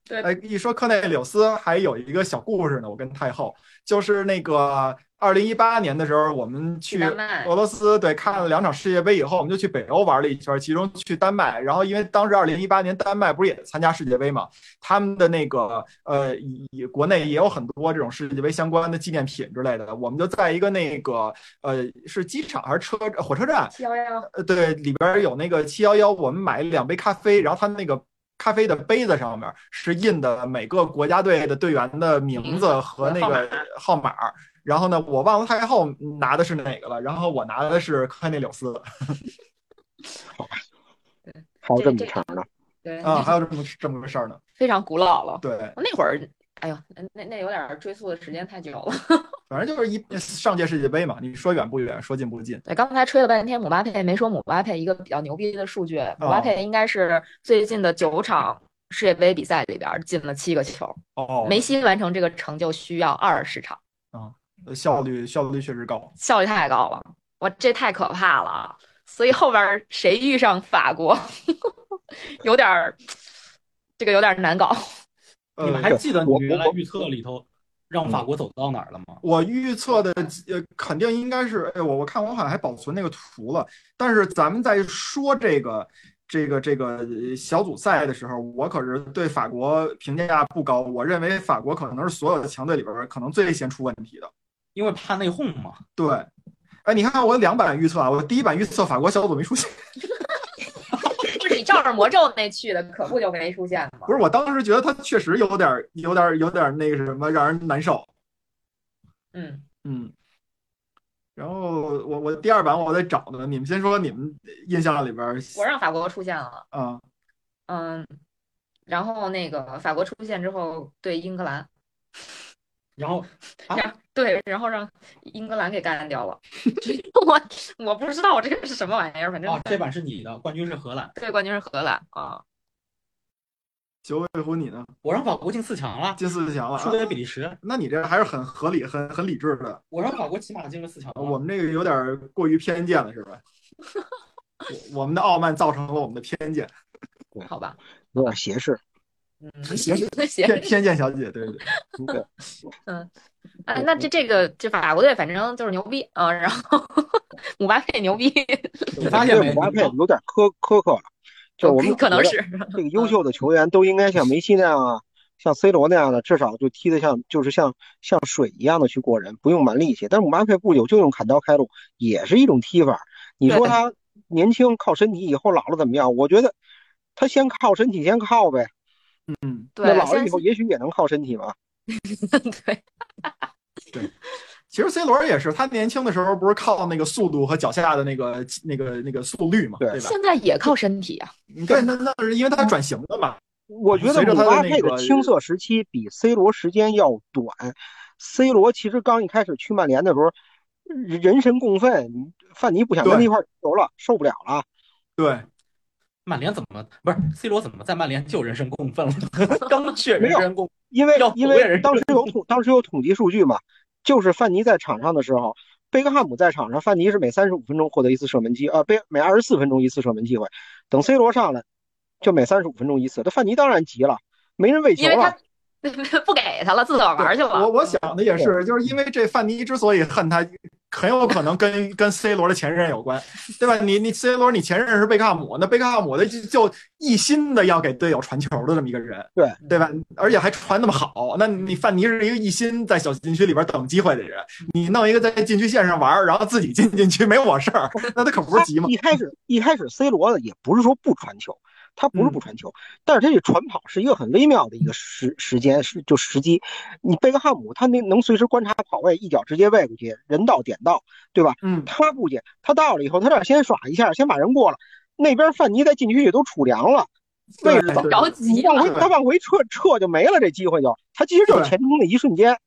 哎，一说科内柳斯，还有一个小故事呢。我跟太后就是那个二零一八年的时候，我们去俄罗斯，对，看了两场世界杯以后，我们就去北欧玩了一圈，其中去丹麦。然后因为当时二零一八年丹麦不是也参加世界杯嘛，他们的那个呃，也国内也有很多这种世界杯相关的纪念品之类的。我们就在一个那个呃，是机场还是车火车站，七幺幺，呃，对，里边有那个七幺幺，我们买了两杯咖啡，然后他那个咖啡的杯子上面是印的每个国家队的队员的名字和那个号码。然后呢，我忘了太后拿的是哪个了，然后我拿的是科内柳斯 *laughs* 还有这么长呢。对，啊，还有这么这么个事儿呢。非常古老了。对，那会儿，哎呦，那那那有点追溯的时间太久了。*laughs* 反正就是一上届世界杯嘛，你说远不远，说近不近。对，刚才吹了半天姆巴佩，没说姆巴佩一个比较牛逼的数据，姆巴佩应该是最近的九场世界杯比赛里边进了七个球。哦，梅西完成这个成就需要二十场，效率效率确实高。效率太高了，我，这太可怕了。所以后边谁遇上法国，*laughs* 有点儿，这个有点难搞。呃你们还记得你我原来预测里头让法国走到哪儿了吗？我预测的呃，肯定应该是，哎，我我看我好像还保存那个图了。但是咱们在说这个这个这个呃小组赛的时候，我可是对法国评价不高。我认为法国可能是所有的强队里边儿可能最先出问题的。因为怕内讧嘛。对，哎，你看看我两版预测啊，我第一版预测法国小组没出现，*laughs* 不是你照着魔咒那去的，可不就没出现吗不？是，我当时觉得他确实有点儿有点儿有点儿那个什么，让人难受。嗯，嗯，然后我我第二版我在找呢，你们先说你们印象里边我让法国出现了，啊，嗯，然后那个法国出现之后对英格兰，然后 *laughs* 啊对，然后让英格兰给干掉了。*laughs* 我我不知道我这个是什么玩意儿，反正啊，这版是你的，冠军是荷兰。对冠军是荷兰啊。九尾狐你呢？我让法国进四强了，进四强了输啊？给比利时。那你这还是很合理、很很理智的。我让法国起码进了四强了。我们这个有点过于偏见了，是吧？*laughs* 我我们的傲慢造成了我们的偏见，好吧，有点斜视。嗯，斜视行，*laughs* 偏偏见小姐，对对对。哎，*laughs* 那这这个这法国队反正就是牛逼啊，然后姆巴佩牛逼，你发现姆巴佩有点苛苛刻了，就我们可能是 *laughs* 这个优秀的球员都应该像梅西那样啊，像 C 罗那样的，至少就踢得像就是像像水一样的去过人，不用蛮力气。但是姆巴佩不久就用砍刀开路，也是一种踢法。你说他年轻靠身体，以后老了怎么样？我觉得他先靠身体，先靠呗。嗯，那对，现老了以后也许也能靠身体嘛。*laughs* 对对其实 C 罗也是，他年轻的时候不是靠那个速度和脚下的那个那个那个速率嘛，对对吧？现在也靠身体啊，对，那那是因为他转型了嘛。我觉得随着他的姆巴佩那个的青涩时期比 C 罗时间要短。C 罗其实刚一开始去曼联的时候，人神共愤，范尼不想跟他一块儿球了，受不了了。对，曼联怎么不是 C 罗怎么在曼联就人神共愤了？*laughs* 刚确人神共因为因为当时有统当时有统计数据嘛，就是范尼在场上的时候，贝克汉姆在场上，范尼是每三十五分钟获得一次射门机，呃，贝每二十四分钟一次射门机会。等 C 罗上来，就每三十五分钟一次。这范尼当然急了，没人喂球因为他了。*laughs* 不给他了，自个儿玩去了我。我想的也是，就是因为这范尼之所以恨他，很有可能跟 *laughs* 跟 C 罗的前任有关，对吧？你你 C 罗，你前任是贝克汉姆，那贝克汉姆的就就一心的要给队友传球的这么一个人，对对吧？而且还传那么好，那你范尼是一个一心在小禁区里边等机会的人，你弄一个在禁区线上玩，然后自己进禁区没我事儿，那他可不是急吗？一开始一开始 C 罗呢也不是说不传球，他不是不传球，但是他这传跑是一个很微妙的一个时时间是就时机。你贝克汉姆他那能随时观察跑位，一脚直接喂过去，人到点到，对吧？嗯，他不接，他到了以后，他这先耍一下，先把人过了。那边范尼在禁区里都储粮了，位置早对着急往回他往回撤撤就没了，这机会就他其实就是前冲的一瞬间，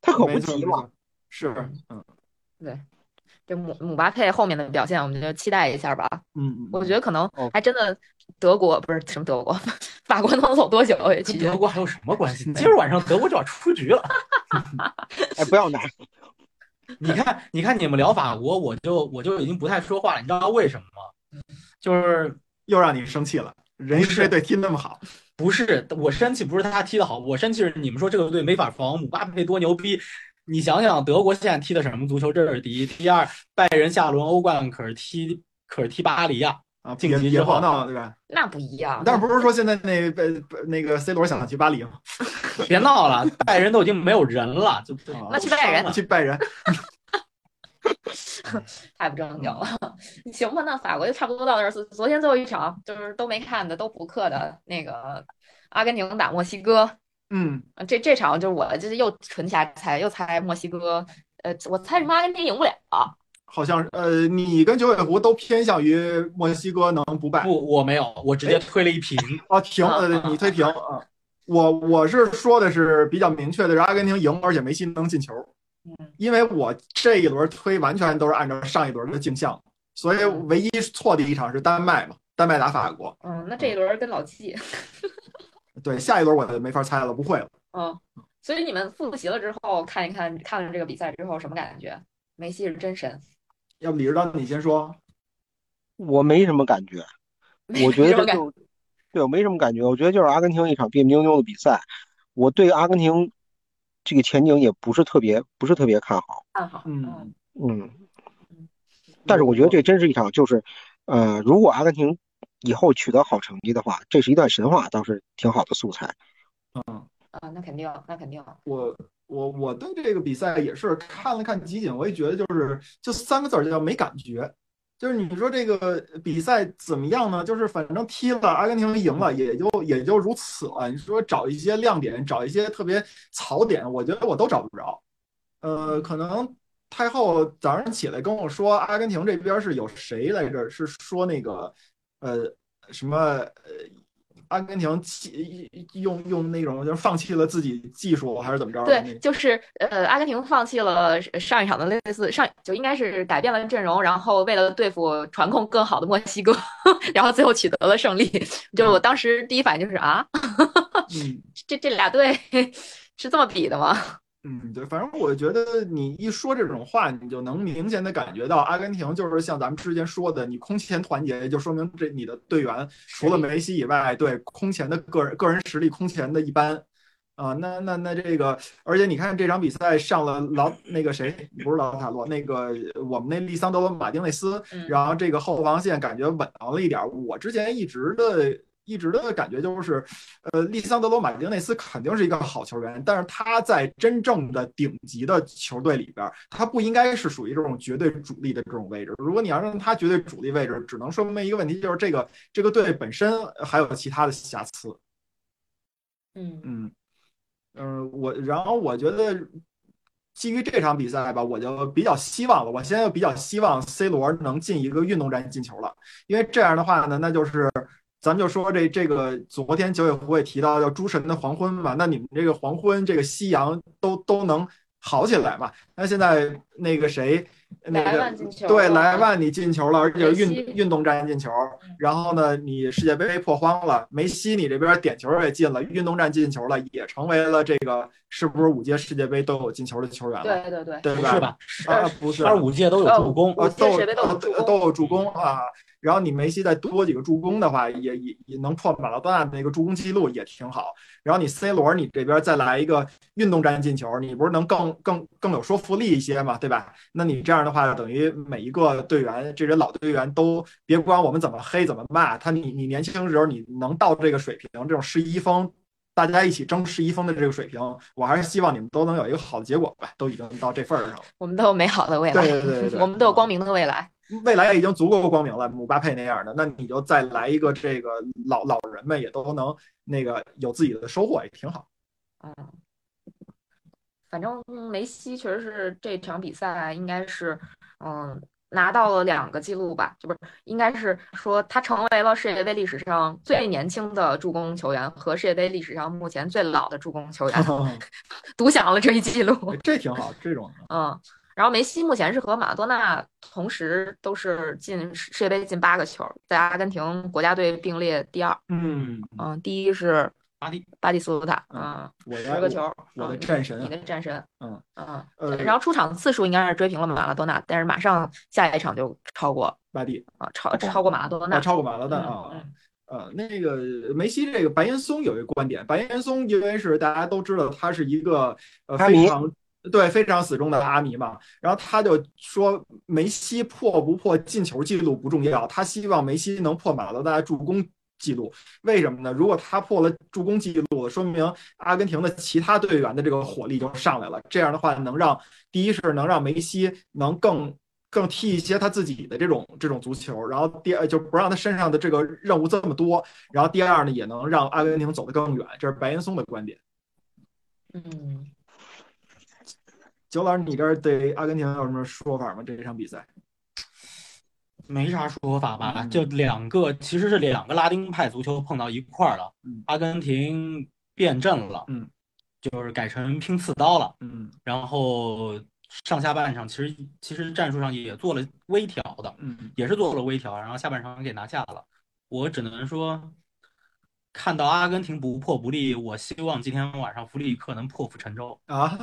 他可不急嘛。是，嗯，对，这姆姆巴佩后面的表现，我们就期待一下吧。嗯嗯，我觉得可能哦还真的德国不是什么德国，*laughs* 法国能走多久也取跟决德国还有什么关系？*laughs* 今儿晚上德国就要出局了。*laughs* 哎，不要拿，你看，你看你们聊法国，我就我就已经不太说话了，你知道为什么吗？就是又让你生气了。人家这队踢那么好，不是我生气，不是他踢的好，我生气是你们说这个队没法防，姆巴佩多牛逼。你想想，德国现在踢的什么足球？这是第一，第二，拜仁下轮欧冠可是踢可是踢巴黎呀、啊，晋级之后？那不一样。但是不是说现在那被那个 C 罗想去巴黎吗？*laughs* 别闹了，拜仁都已经没有人了，就 *laughs* 那去拜仁去拜仁，*laughs* 太不正经了。行吧，那法国就差不多到这儿。昨昨天最后一场就是都没看的，都补课的那个阿根廷打墨西哥。嗯，啊这这场就是我就是又纯瞎猜，又猜墨西哥。呃，我猜什么阿根廷赢不了。好像是呃，你跟九尾狐都偏向于墨西哥能不败不，我没有，我直接推了一平。哦，停，呃，你推平啊。我我是说的是比较明确的是阿根廷赢，而且梅西能进球。嗯，因为我这一轮推完全都是按照上一轮的镜像，所以唯一错的一场是丹麦嘛，丹麦打法国。嗯，那这一轮跟老季。对，下一轮我就没法猜了，不会了。嗯，所以你们复习了之后看一看，看了这个比赛之后什么感觉？梅西是真神，要不李指导你先说。我没什么感觉，*laughs* 我觉得就对我没什么感觉，我觉得就是阿根廷一场别别扭扭的比赛，我对阿根廷这个前景也不是特别不是特别看好，看好。嗯，嗯，但是我觉得这真是一场就是，呃，如果阿根廷以后取得好成绩的话，这是一段神话，倒是挺好的素材。嗯啊，那肯定，那肯定。我我我对这个比赛也是看了看集锦，我也觉得就是就三个字儿叫没感觉。就是你说这个比赛怎么样呢？就是反正踢了，阿根廷赢了，也就也就如此了。你说找一些亮点，找一些特别槽点，我觉得我都找不着。呃，可能太后早上起来跟我说，阿根廷这边是有谁来着？是说那个呃什么呃。阿根廷弃用用那种就是放弃了自己技术还是怎么着？对，就是呃，阿根廷放弃了上一场的类似上就应该是改变了阵容，然后为了对付传控更好的墨西哥，*laughs* 然后最后取得了胜利。就我当时第一反应就是啊，嗯，这这俩队 *laughs* 是这么比的吗？嗯，对，反正我觉得你一说这种话，你就能明显的感觉到阿根廷就是像咱们之前说的，你空前团结，就说明这你的队员除了梅西以外，对空前的个人个人实力空前的一般啊。那那那这个，而且你看这场比赛上了老那个谁，不是老塔罗，那个我们那利桑德罗马丁内斯，嗯然后这个后防线感觉稳当了一点。我之前一直的。一直的感觉就是，呃，利桑德罗马丁内斯肯定是一个好球员，但是他在真正的顶级的球队里边，他不应该是属于这种绝对主力的这种位置。如果你要让他绝对主力位置，只能说明一个问题，就是这个这个队本身还有其他的瑕疵。嗯嗯嗯，我然后我觉得基于这场比赛吧，我就比较希望了。我现在比较希望 C 罗能进一个运动战进球了，因为这样的话呢，那就是。咱们就说这这个，昨天九尾狐也提到叫诸神的黄昏嘛，那你们这个黄昏，这个夕阳都都能好起来嘛？那现在那个谁，那个对莱万你进球了，而且运运动战进球，然后呢，你世界杯破荒了，梅西你这边点球也进了，运动战进球了，也成为了这个是不是五届世界杯都有进球的球员了？对对对，是吧？啊，不是，二五届都有助攻，啊，都都都有助攻啊。然后你梅西再多几个助攻的话，也也也能破马拉多纳的那个助攻记录，也挺好。然后你 C 罗你这边再来一个运动战进球，你不是能更更更有说服力一些嘛，对吧？那你这样的话，等于每一个队员，这些老队员都别管我们怎么黑怎么骂他，你你年轻时候你能到这个水平，这种十一锋，大家一起争十一分的这个水平，我还是希望你们都能有一个好的结果吧。都已经到这份儿上了，我们都有美好的未来，对对对对，*laughs* 我们都有光明的未来。未来已经足够光明了，姆巴佩那样的，那你就再来一个，这个老老人们也都能那个有自己的收获，也挺好。嗯，反正梅西确实是这场比赛应该是，嗯，拿到了两个记录吧，就不是，应该是说他成为了世界杯历史上最年轻的助攻球员和世界杯历史上目前最老的助攻球员，*laughs* 独享了这一记录。这挺好，这种嗯。然后梅西目前是和马拉多纳同时都是进世界杯进八个球，在阿根廷国家队并列第二。嗯，嗯，第一是巴蒂巴蒂斯图塔，嗯嗯，我十个球，我的嗯战神啊你的战神，嗯嗯，呃，然后出场次数应该是追平了马拉多纳，但是马上下一场就超过巴蒂啊，超超过马拉多纳，啊，超过马拉多纳嗯啊。嗯呃，那个梅西这个白岩松有一个观点，白岩松因为是大家都知道他是一个呃非常对非常死忠的阿迷嘛，然后他就说梅西破不破进球记录不重要，他希望梅西能破马拉多纳助攻记录。为什么呢？如果他破了助攻记录，说明阿根廷的其他队员的这个火力就上来了，这样的话能让第一是能让梅西能更。更踢一些他自己的这种这种足球，然后第二就不让他身上的这个任务这么多，然后第二呢也能让阿根廷走得更远，这是白岩松的观点。嗯，九老师，你这儿对阿根廷有什么说法吗？这一场比赛？没啥说法吧，嗯就两个，其实是两个拉丁派足球碰到一块儿了嗯。阿根廷变阵了，嗯，就是改成拼刺刀了。嗯然后上下半场其实其实战术上也做了微调的，嗯也是做了微调，然后下半场给拿下了。我只能说，看到阿根廷不破不立，我希望今天晚上弗里克能破釜沉舟。啊，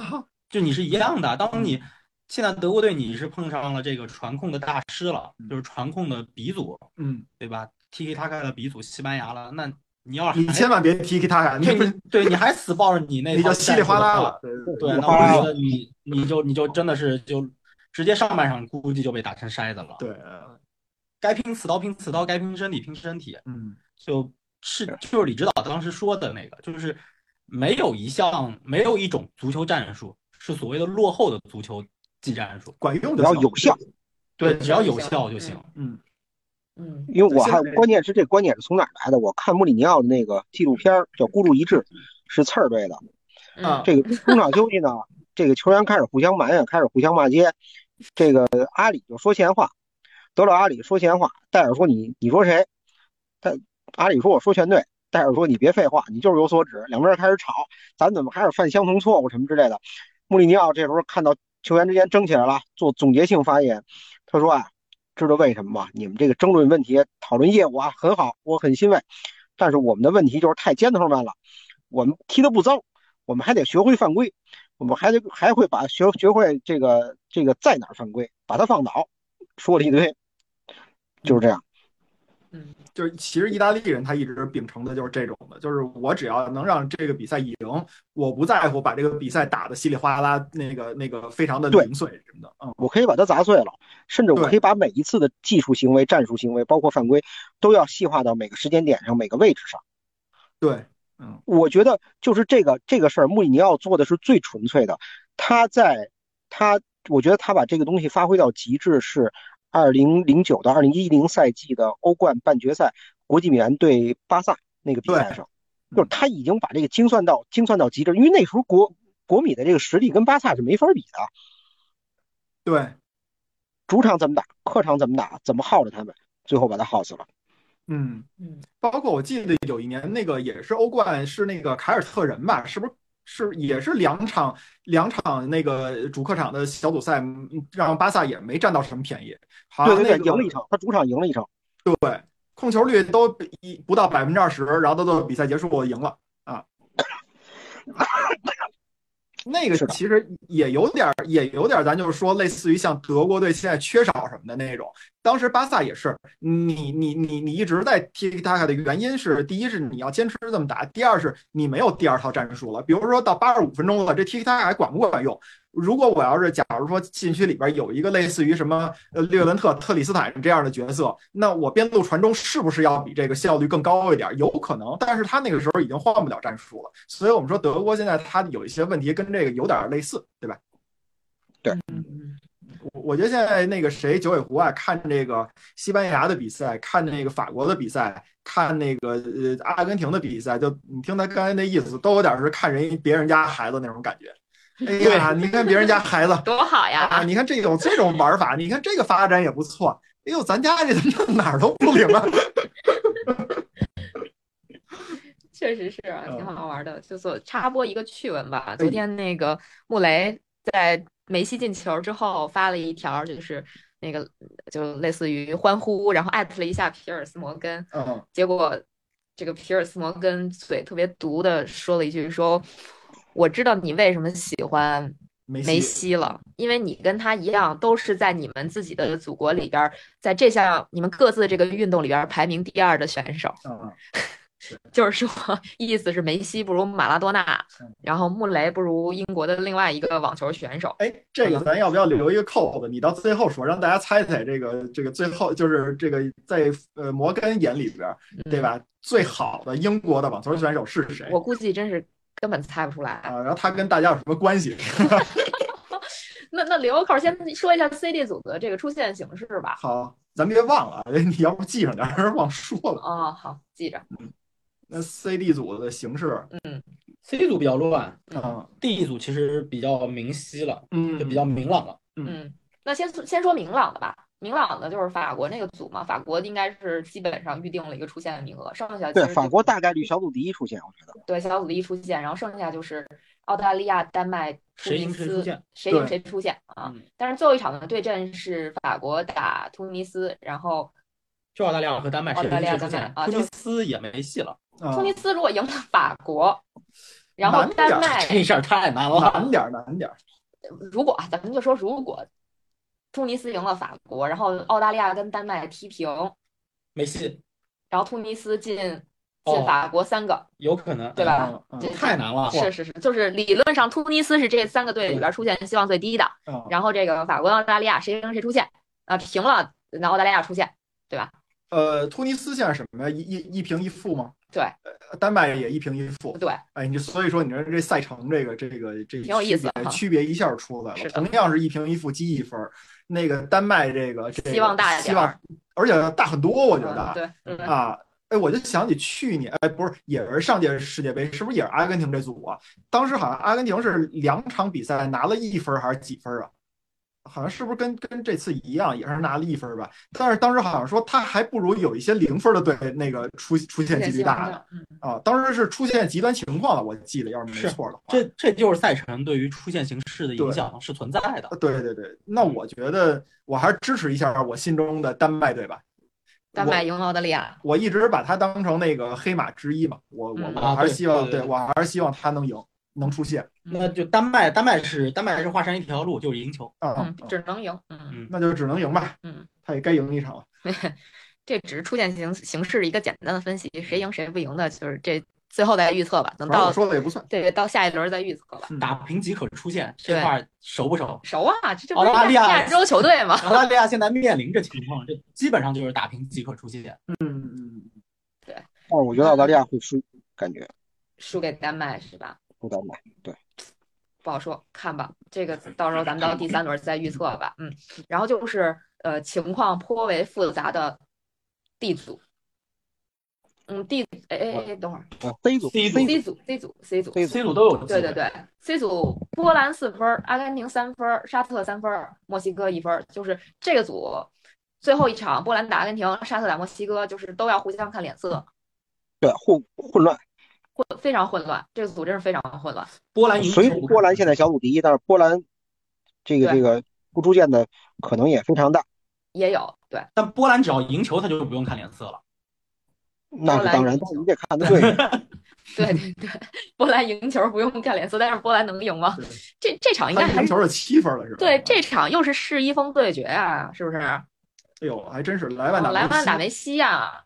就你是一样的，当你现在德国队你是碰上了这个传控的大师了，就是传控的鼻祖，嗯，对吧？Tiki Taka 的鼻祖西班牙了，那你要是你千万别踢踢他呀，你对不你对你还死抱着你那套你就稀里哗啦了。对那我觉得你你就你就真的是就直接上半场估计就被打成筛子了。对，呃该拼刺刀拼刺刀，该拼身体拼身体，嗯就是就是李指导当时说的那个，就是没有一项没有一种足球战术是所谓的落后的足球技战术，管用只要有效。对，只要有有效效就行。嗯嗯因为我还关键是这观点是从哪儿来的？我看穆里尼奥的那个纪录片叫《孤注一掷》，是刺儿队的。啊嗯这个中场休息呢，这个球员开始互相埋怨，开始互相骂街。这个阿里就说闲话，德老阿里说闲话，戴尔说你你说谁？他阿里说我说全对，戴尔说你别废话，你就是有所指。两边开始吵，咱怎么还是犯相同错误什么之类的。穆里尼奥这时候看到球员之间争起来了，做总结性发言，他说啊，知道为什么吗？你们这个争论问题、讨论业务啊很好，我很欣慰，但是我们的问题就是太尖头们了，我们踢得不脏，我们还得学会犯规。我们还得还会把学学会这个这个在哪儿犯规，把它放倒，说了一堆，就是这样。嗯就是其实意大利人他一直秉承的就是这种的，就是我只要能让这个比赛赢，我不在乎把这个比赛打得稀里哗啦，那个那个非常的零碎什么的，嗯我可以把它砸碎了，甚至我可以把每一次的技术行为、战术行为，包括犯规，都要细化到每个时间点上、每个位置上。对，嗯我觉得就是这个这个事儿，穆里尼奥做的是最纯粹的。他在他，我觉得他把这个东西发挥到极致是二零零九到二零一零赛季的欧冠半决赛，国际米兰对巴萨那个比赛上，就是他已经把这个精算到精算到极致，因为那时候国国米的这个实力跟巴萨是没法比的，对，主场怎么打，客场怎么打，怎么耗着他们，最后把他耗死了。嗯，嗯包括我记得有一年那个也是欧冠，是那个凯尔特人吧？是不是？是也是两场两场那个主客场的小组赛，嗯让巴萨也没占到什么便宜，好对对对，像那个赢了一场，他主场赢了一场。对，控球率都一不到百分之二十，然后到比赛结束赢了啊。那个其实也有点儿，也有点儿，咱就是说，类似于像德国队现在缺少什么的那种。当时巴萨也是，你你你你一直在踢踢塔卡的原因是，第一是你要坚持这么打，第二是你没有第二套战术了。比如说到八十五分钟了，这 t 塔卡还管不管用？如果我要是假如说禁区里边有一个类似于什么呃列文特、特里斯坦这样的角色，那我边路传中是不是要比这个效率更高一点？有可能，但是他那个时候已经换不了战术了。所以我们说德国现在他有一些问题跟这个有点类似，对吧？嗯我我觉得现在那个谁九尾狐啊，看这个西班牙的比赛，看那个法国的比赛，看那个呃阿根廷的比赛，就你听他刚才那意思，都有点是看人别人家孩子那种感觉。哎呀，你看别人家孩子 *laughs* 多好呀！啊，你看这种这种玩法，你看这个发展也不错。哎呦，咱家这怎么哪儿都不灵啊？确实是挺好玩的。就是插播一个趣闻吧，哎昨天那个穆雷在梅西进球之后发了一条，就是那个就类似于欢呼，然后艾特了一下皮尔斯摩根，嗯，结果这个皮尔斯摩根嘴特别毒的说了一句说：“我知道你为什么喜欢梅梅西了，因为你跟他一样，都是在你们自己的祖国里边儿，在这项你们各自这个运动里边儿排名第二的选手。嗯，*laughs* 就是说，意思是梅西不如马拉多纳嗯，然后穆雷不如英国的另外一个网球选手。哎，这个咱要不要留一个扣子？你到最后说，让大家猜猜这个这个最后就是这个在呃摩根眼里边，对吧？最好的英国的网球选手是谁？我估计真是根本猜不出来。啊，然后他跟大家有什么关系？*laughs* 那那留个扣，先说一下 CD 组的这个出现形式吧。好，咱别忘了，你要不记上点儿，*laughs* 忘说了。哦，好，记着。那 CD 组的形式，嗯，C D 组比较乱嗯，D 组其实比较明晰了，嗯，就比较明朗了。嗯，那先先说明朗的吧。明朗的就是法国那个组嘛，法国应该是基本上预定了一个出线的名额，剩下其对，法国大概率小组第一出线，我觉得。对小组第一出线，然后剩下就是澳大利亚、丹麦、突谁尼斯赢谁出现，谁赢谁出线啊嗯。但是最后一场的对阵是法国打突尼斯，然后就澳大利亚和丹麦谁澳大利亚赢谁出现丹麦，啊突尼斯也没戏了，啊突尼斯如果赢了法国，然后丹麦这事儿太难了。难点儿难点儿。如果啊，咱们就说如果突尼斯赢了法国，然后澳大利亚跟丹麦踢平，没戏，然后突尼斯进哦进法国三个，有可能，对吧？嗯这太难了。是是是，就是理论上突尼斯是这三个队里边出现希望最低的，嗯，然后这个法国、澳大利亚谁赢谁出现啊，平了那澳大利亚出现，对吧？呃，突尼斯现在什么呀？一一一平一负吗？对呃，丹麦也一平一负。对，哎，你所以说你说这赛程这个这个这个挺有意思区别一下出来了。同样是一平一负积一分，那个丹麦这个这个希望大一希望，而且大很多，我觉嗯得对，嗯啊。哎，我就想起去年，哎，不是，也是上届世界杯，是不是也是阿根廷这组啊？当时好像阿根廷是两场比赛拿了一分还是几分儿啊？好像是不是跟跟这次一样，也是拿了一分儿吧？但是当时好像说他还不如有一些零分的队那个出出现几率大的嗯，啊。当时是出现极端情况了，我记得要是没错的话。这这就是赛程对于出现形式的影响是存在的。对对对，那我觉得我还是支持一下我心中的丹麦队吧。丹麦赢了澳大利亚，我一直把它当成那个黑马之一嘛，我我嗯我还是希望，对对对我还是希望他能赢，能出现。那就丹麦，丹麦是丹麦是华山一条路，就是赢球。啊嗯，，只能赢，嗯嗯，那就只能赢吧。嗯，他也该赢一场了。*laughs* 这只是出现形形式一个简单的分析，谁赢谁不赢的，就是这最后再预测吧，等到说的也不算。对到下一轮再预测吧。嗯打平即可出现这块儿熟不熟？熟啊，这澳大利亚亚洲球队嘛？澳大利亚现在面临着情况，这基本上就是打平即可出现。嗯嗯嗯，但是我觉得澳大利亚会输，感觉输给丹麦是吧？不敢买。对，不好说，看吧，这个到时候咱们到第三轮再预测吧。嗯，然后就是呃情况颇为复杂的 D 组，嗯，D 哎哎哎，等会儿。呃，C 组 C 组。C 组 C 组 C 组。C C 组都有对对对，C 组波兰四分，阿根廷三分，沙特三分，墨西哥一分，就是这个组最后一场波兰打阿根廷，沙特打墨西哥，就是都要互相看脸色，对混混乱。混非常混乱，这个组真是非常混乱。波兰赢球虽然波兰现在小组第一，但是波兰这个这个不出现的可能也非常大。也有对，但波兰只要赢球，他就不用看脸色了。那是当然，你得看 *laughs* *laughs* 对。对对对，波兰赢球不用看脸色，但是波兰能赢吗？这这场应该还是赢球是七分了是吧？对，这场又是世一峰对决啊，是不是？哎呦，还真是莱万打哦莱万打梅梅西呀、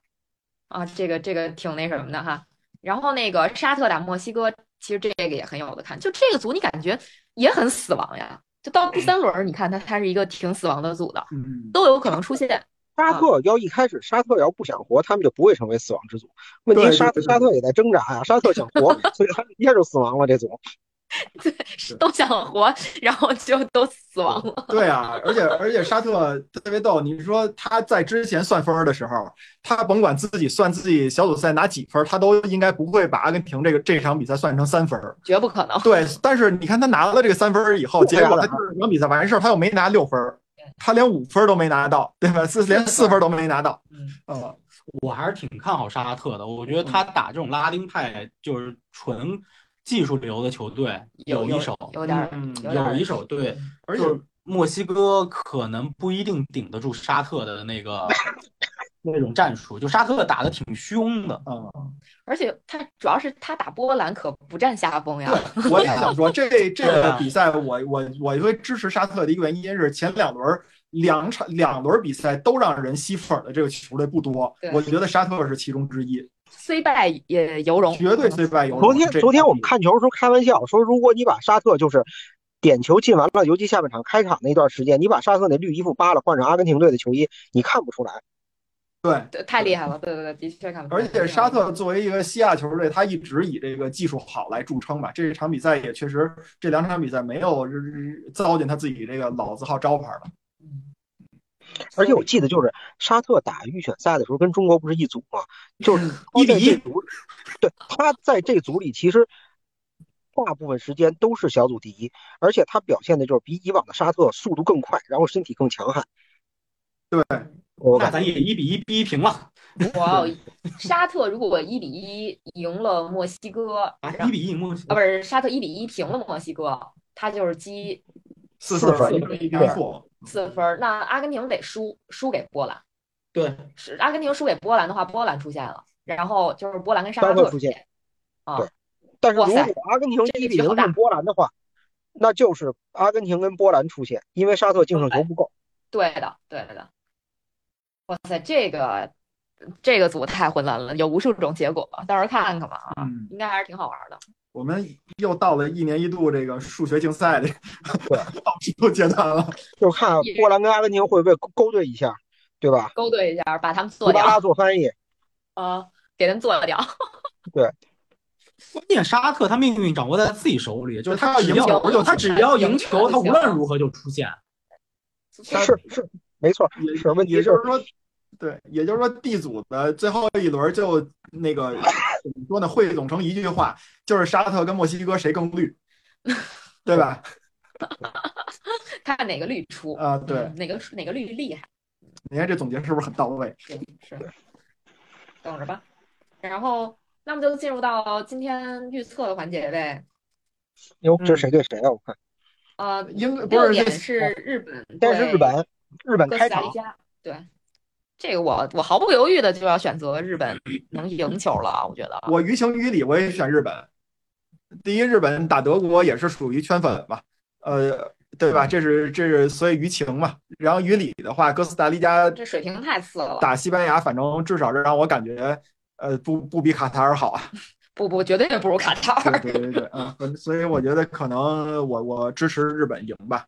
啊，这个这个挺那什么的哈。然后那个沙特打墨西哥，其实这个也很有的看。就这个组，你感觉也很死亡呀。就到第三轮儿，你看它它是一个挺死亡的组的，嗯，都有可能出现。沙特要一开始沙特要不想活，他们就不会成为死亡之组。问题沙沙特也在挣扎呀，沙特想活，*laughs* 所以他一下就死亡了。这组 *laughs* 都想活，然后就都死亡了。对啊，而且而且沙特特别逗，你说他在之前算分儿的时候，他甭管自己算自己小组赛拿几分儿，他都应该不会把阿根廷这个这场比赛算成三分。绝不可能。对，但是你看他拿了这个三分儿以后，结果他就是两比赛完事儿，他又没拿六分儿，他连五分都没拿到，对吧？四连四分都没拿到。嗯，嗯，我还是挺看好沙特的，我觉得他打这种拉丁派就是纯技术流的球队有一手，有点儿嗯有点有一手，对，而且墨西哥可能不一定顶得住沙特的那个 *laughs* 那种战术，就沙特打的挺凶的。嗯，而且他主要是他打波兰可不占下风呀。对，我也想说，这这个比赛我我我会支持沙特的一个原因是前两轮两场两轮比赛都让人吸粉的这个球队不多，我觉得沙特是其中之一，虽败也犹荣，绝对虽败犹荣。昨天昨天我们看球的时候开玩笑说，如果你把沙特就是点球进完了，尤其下半场开场那段时间，你把沙特那绿衣服扒了，换上阿根廷队的球衣，你看不出来。对。太厉害了，对对对，的确看不出来。而且沙特作为一个西亚球队，他一直以这个技术好来著称吧。这场比赛也确实，这两场比赛没有糟践他自己这个老字号招牌了。而且我记得就是沙特打预选赛的时候跟中国不是一组吗？就是一比一对，他在这组里其实大部分时间都是小组第一，而且他表现的就是比以往的沙特速度更快，然后身体更强悍。对，我感那咱也一比一逼平了哇哦，沙特如果一比一赢了墨西哥啊，一比一墨西啊，哥不是沙特一比一平了墨西哥，他就是积四四分分一比对负，四分儿。那阿根廷得输输给波兰，对，是阿根廷输给波兰的话，波兰出现了，然后就是波兰跟沙沙特出现啊对，但是如哇塞果阿根廷这一比零胜波兰的话，那就是阿根廷跟波兰出现，因为沙特净胜球不够。对的，对的。哇塞，这个这个组太混乱了，有无数种结果，到时候看看吧啊，嗯应该还是挺好玩的。我们又到了一年一度这个数学竞赛的对 *laughs* 倒数阶段了。就看波兰跟阿根廷会不会勾勾兑一下，对吧？勾兑一下，把他们迪巴拉做掉，做翻译，啊，*laughs* 给他们做掉。*laughs* 关键沙特他命运掌握在自己手里，就是他要赢只要球就他只要赢球，他无论如何就出现。是是没错，也是问题也就是说，对，也就是说，D 组的最后一轮就那个怎么说呢？汇总成一句话，就是沙特跟墨西哥谁更绿，*laughs* 对吧？看哪个绿出啊对嗯哪个哪个绿厉害，你看这总结是不是很到位？是是，等着吧。然后，那么就进入到今天预测的环节呗。哟，这谁对谁啊？我看呃，应该不是这是日本对但是日本，日本开场对，这个我我毫不犹豫的就要选择日本 *clears throat* 能赢球了，我觉得。我于情于理，我也选日本。第一，日本打德国也是属于圈粉嘛，呃，对吧？这是这是所以于情嘛。然后于理的话，哥斯达黎加这水平太次了，打西班牙，反正至少是让我感觉，呃，不不比卡塔尔好啊。*laughs* 不不，绝对不如卡塔尔。对对对对，嗯，所以我觉得可能我我支持日本赢吧。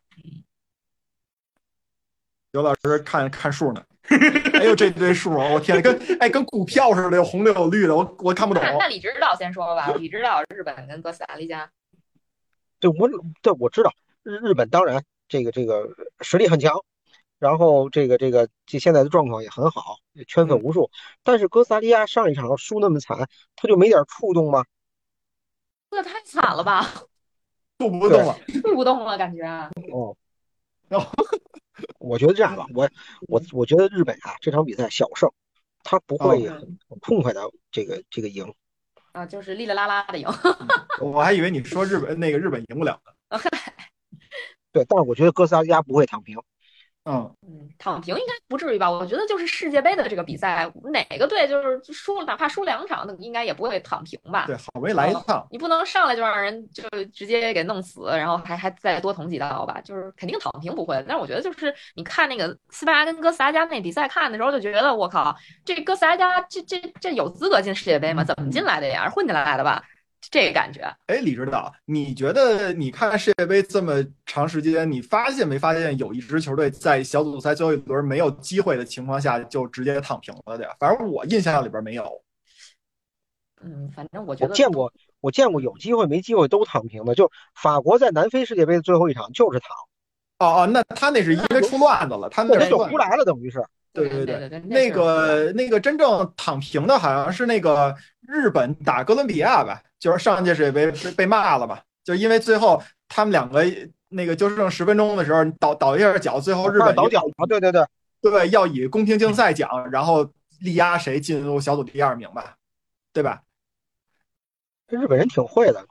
刘老师看看数呢，哎呦这堆数啊，我天，跟哎跟股票似的，有红的有绿的，我我看不懂那。李指导先说吧，李指导日本跟哥斯达黎加，对我对我知道日日本当然这个这个实力很强，然后这个这个这现在的状况也很好，圈粉无数。但是哥斯达黎加上一场输那么惨，他就没点触动吗？这太惨了吧，动不动了，动不动了感觉。哦 *laughs* 然后，我觉得这样吧，我我我觉得日本啊这场比赛小胜，他不会哦很很痛快的这个这个赢。啊，就是哩哩啦啦的赢。*laughs* 我还以为你说日本那个日本赢不了呢。*laughs* 对，但是我觉得哥斯达黎加不会躺平。嗯，嗯，躺平应该不至于吧？我觉得就是世界杯的这个比赛，哪个队就是输了，哪怕输两场，那应该也不会躺平吧？对，好不容易来一趟，你不能上来就让人就直接给弄死，然后还还再多捅几刀吧？就是肯定躺平不会。但是我觉得就是你看那个西班牙跟哥斯达加那比赛看的时候，就觉得我靠，这哥斯达加这这这有资格进世界杯吗？怎么进来的呀？是混进来的吧？这个感觉。哎，李指导，你觉得你看世界杯这么长时间，你发现没发现有一支球队在小组赛最后一轮没有机会的情况下就直接躺平了的呀？反正我印象里边没有。嗯，反正我觉得我见过，我见过有机会没机会都躺平的。就法国在南非世界杯的最后一场就是躺，哦哦，那他那是因为出乱子了，他那就胡来了，等于是。对对对对，那个那个真正躺平的好像是那个日本打哥伦比亚吧，就是上届世界杯被被骂了嘛，就因为最后他们两个那个就剩十分钟的时候倒倒一下脚，最后日本倒脚啊，对对对，对要以公平竞赛奖，然后力压谁进入小组第二名吧，对吧？日本人挺会的，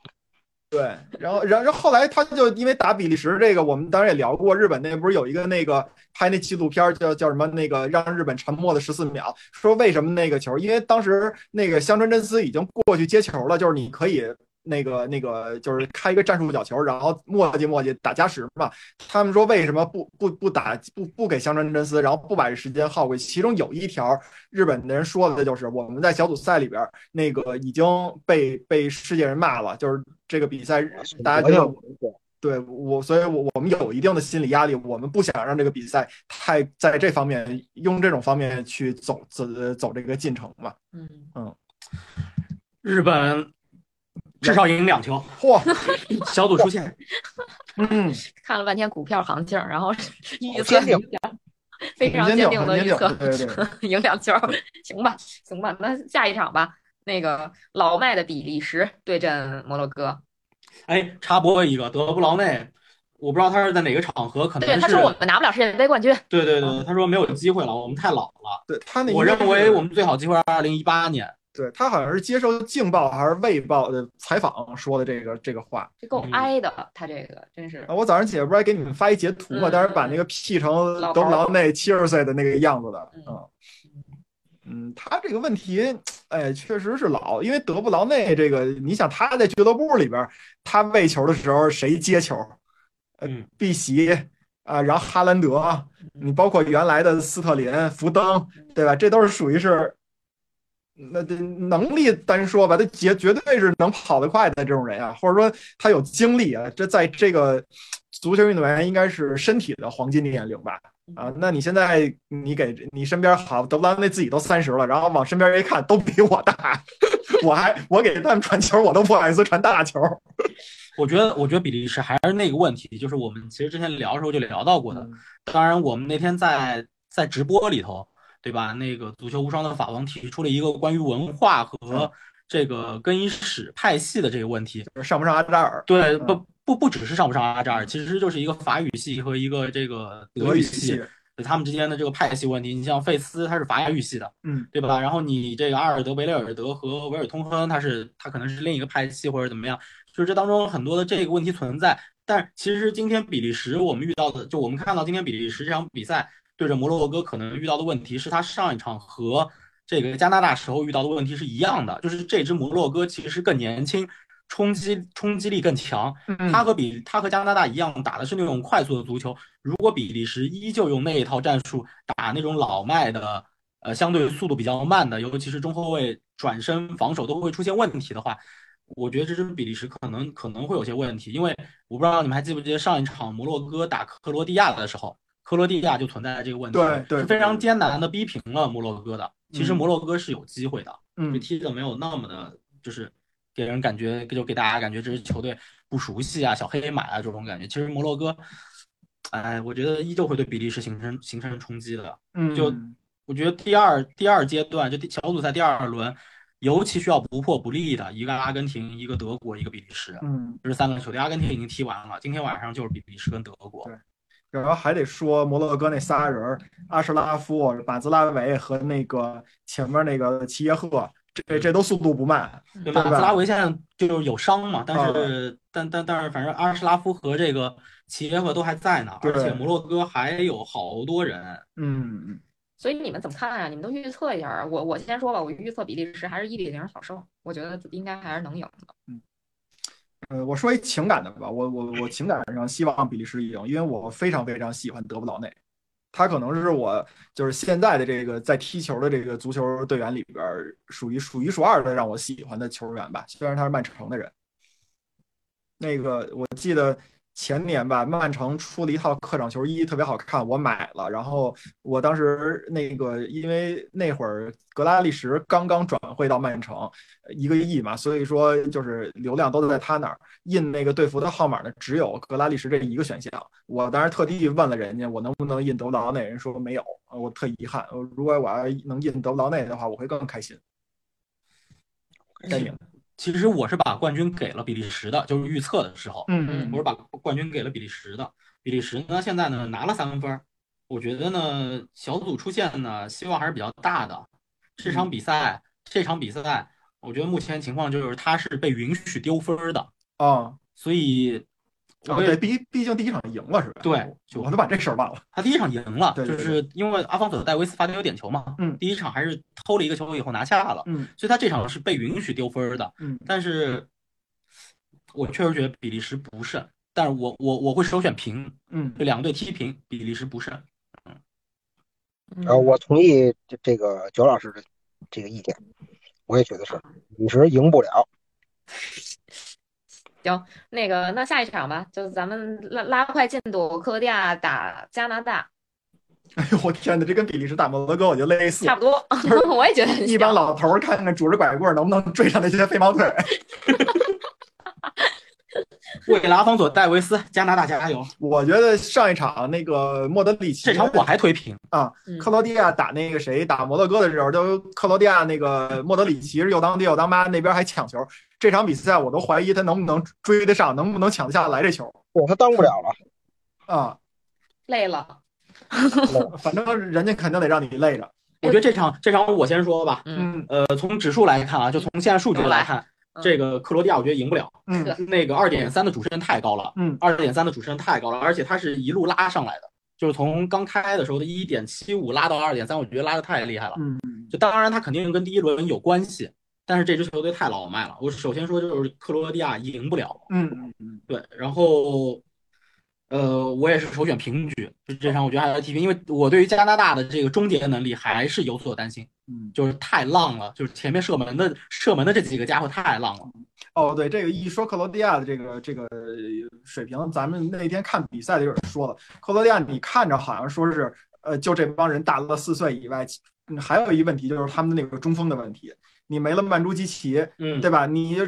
对，然后，然后，后来他就因为打比利时这个，我们当时也聊过，日本那不是有一个那个拍那纪录片叫叫什么那个让日本沉默的十四秒，说为什么那个球，因为当时那个香川真司已经过去接球了，就是你可以。那个那个就是开一个战术角球，然后磨叽磨叽打加时嘛。他们说为什么不不不打不不给香川真司，然后不把这时间耗过去？其中有一条，日本的人说的就是我们在小组赛里边那个已经被被世界人骂了，就是这个比赛大家就对我，所以我我们有一定的心理压力，我们不想让这个比赛太在这方面用这种方面去走走走这个进程嘛。嗯嗯，日本。至少赢两球，嚯！*laughs* 小组出线。嗯，看了半天股票行情，然后预测非常坚定的预测，*laughs* 赢两球，行吧，行吧。那下一场吧，那个老迈的比利时对阵摩洛哥。哎，插播一个，德布劳内，我不知道他是在哪个场合，可能对他说我们拿不了世界杯冠军。对对对，他说没有机会了，我们太老了。对他那，我认为我们最好机会是二零一八年。对他好像是接受《镜报》还是《卫报》的采访说的这个这个话，这够挨的。他这个真是。我早上起来不是还给你们发一截图嘛？当时把那个 P 成德布劳内七十岁的那个样子的。嗯嗯，他这个问题，哎，确实是老，因为德布劳内这个，你想他在俱乐部里边，他喂球的时候谁接球？嗯，碧玺啊，然后哈兰德，你包括原来的斯特林、福登，对吧？这都是属于是。那这能力单说吧，他绝绝对是能跑得快的这种人啊，或者说他有精力啊，这在这个足球运动员应该是身体的黄金年龄吧？啊，那你现在你给你身边好德布劳内自己都三十了，然后往身边一看都比我大，*laughs* 我还我给他们传球，我都不好意思传大球。我觉得，我觉得比利时还是那个问题，就是我们其实之前聊的时候就聊到过的。当然，我们那天在在直播里头。对吧？那个足球无双的法王提出了一个关于文化和这个更衣室派系的这个问题，上不上阿扎尔？对，不不不只是上不上阿扎尔，其实就是一个法语系和一个这个德语系，他们之间的这个派系问题。你像费斯，他是法语系的，嗯，对吧？然后你这个阿尔德维雷尔德和维尔通亨，他是他可能是另一个派系或者怎么样，就是这当中很多的这个问题存在。但其实今天比利时我们遇到的，就我们看到今天比利时这场比赛。对着摩洛哥可能遇到的问题是他上一场和这个加拿大时候遇到的问题是一样的，就是这支摩洛哥其实更年轻，冲击冲击力更强。他和比他和加拿大一样打的是那种快速的足球。如果比利时依旧用那一套战术打那种老迈的，呃，相对速度比较慢的，尤其是中后卫转身防守都会出现问题的话，我觉得这支比利时可能可能会有些问题。因为我不知道你们还记不记得上一场摩洛哥打克罗地亚的时候。克罗地亚就存在这个问题，对对，是非常艰难的逼平了摩洛哥的。其实摩洛哥是有机会的，嗯，踢的没有那么的，就是给人感觉就给大家感觉这支球队不熟悉啊，小黑马啊这种感觉。其实摩洛哥，哎，我觉得依旧会对比利时形成形成冲击的。嗯，就我觉得第二第二阶段就小组赛第二轮，尤其需要不破不立的一个阿根廷，一个德国，一个比利时。嗯，这是三个球队，阿根廷已经踢完了，今天晚上就是比利时跟德国。对。然后还得说摩洛哥那仨人，阿什拉夫、马兹拉维和那个前面那个齐耶赫，这这都速度不慢。马兹拉维现在就是有伤嘛，但是但但但是反正阿什拉夫和这个齐耶赫都还在呢，而且摩洛哥还有好多人。嗯，所以你们怎么看啊？你们都预测一下。我我先说吧，我预测比利时还是一比零小胜，我觉得应该还是能赢的。嗯。呃，我说一情感的吧，我我我情感上希望比利时赢，因为我非常非常喜欢德布劳内，他可能是我就是现在的这个在踢球的这个足球队员里边属于数一数二的让我喜欢的球员吧，虽然他是曼城的人。那个我记得。前年吧，曼城出了一套客场球衣，特别好看，我买了。然后我当时那个，因为那会儿格拉利什刚刚转会到曼城，一个亿嘛，所以说就是流量都在他那儿。印那个队服的号码呢，只有格拉利什这一个选项。我当时特地问了人家，我能不能印德布劳内？人说没有，我特遗憾。如果我要能印德布劳内的话，我会更开心。该赢。其实我是把冠军给了比利时的，就是预测的时候，嗯嗯，我是把冠军给了比利时的。比利时呢，现在呢拿了三分，我觉得呢小组出线呢希望还是比较大的。这场比赛，这场比赛，我觉得目前情况就是他是被允许丢分的，啊所以啊，对，毕毕竟第一场赢了是吧？对就我都把这事儿忘了。他第一场赢了，对对就是因为阿方索戴维斯罚丢点球嘛，嗯第一场还是偷了一个球以后拿下了，嗯所以他这场是被允许丢分的。嗯但是我确实觉得比利时不胜，但是我我我会首选平，嗯这两队踢平，比利时不胜。呃，我同意这这个九老师的这个意见，我也觉得是，比利时赢不了。那个，那下一场吧，就咱们拉拉快进度，克罗地亚打加拿大，*laughs* 哎呦我天哪，这跟比利时打摩洛哥我就类似差，不多，*laughs* 我也觉得一帮。老头儿看看拄着拐棍儿能不能追上那些飞毛腿儿。*laughs* *laughs* 为了阿方索戴维斯，加拿大加油！我觉得上一场那个莫德里奇这场我还推平，啊，嗯。克罗地亚打那个谁打摩洛哥的时候，就克罗地亚那个莫德里奇是又当爹又当妈，那边还抢球。这场比赛我都怀疑他能不能追得上，能不能抢得下来这球。对他当不了了，啊。累了，*laughs* 反正人家肯定得让你累着。我觉得这场这场我先说吧，嗯，嗯。呃，从指数来看啊，就从现在数据来看，嗯这个克罗地亚我觉得赢不了，嗯。那个二点三的主持人太高了，嗯。二点三的主持人太高了，而且他是一路拉上来的，就是从刚开的时候的一点七五拉到二点三，我觉得拉的太厉害了。嗯。就当然他肯定跟第一轮有关系，但是这支球队太老迈了。我首先说就是克罗地亚赢不了，嗯嗯嗯。对，然后，呃，我也是首选平局，就这场我觉得还是踢平，因为我对于加拿大的这个终结能力还是有所担心，嗯。就是太浪了，就是前面射门的射门的这几个家伙太浪了。哦，对，这个一说克罗地亚的这个这个水平，咱们那天看比赛的有人说了，克罗地亚你看着好像说是呃，就这帮人大了四岁以外，嗯还有一问题就是他们的那个中锋的问题。你没了曼朱基奇，嗯，对吧？你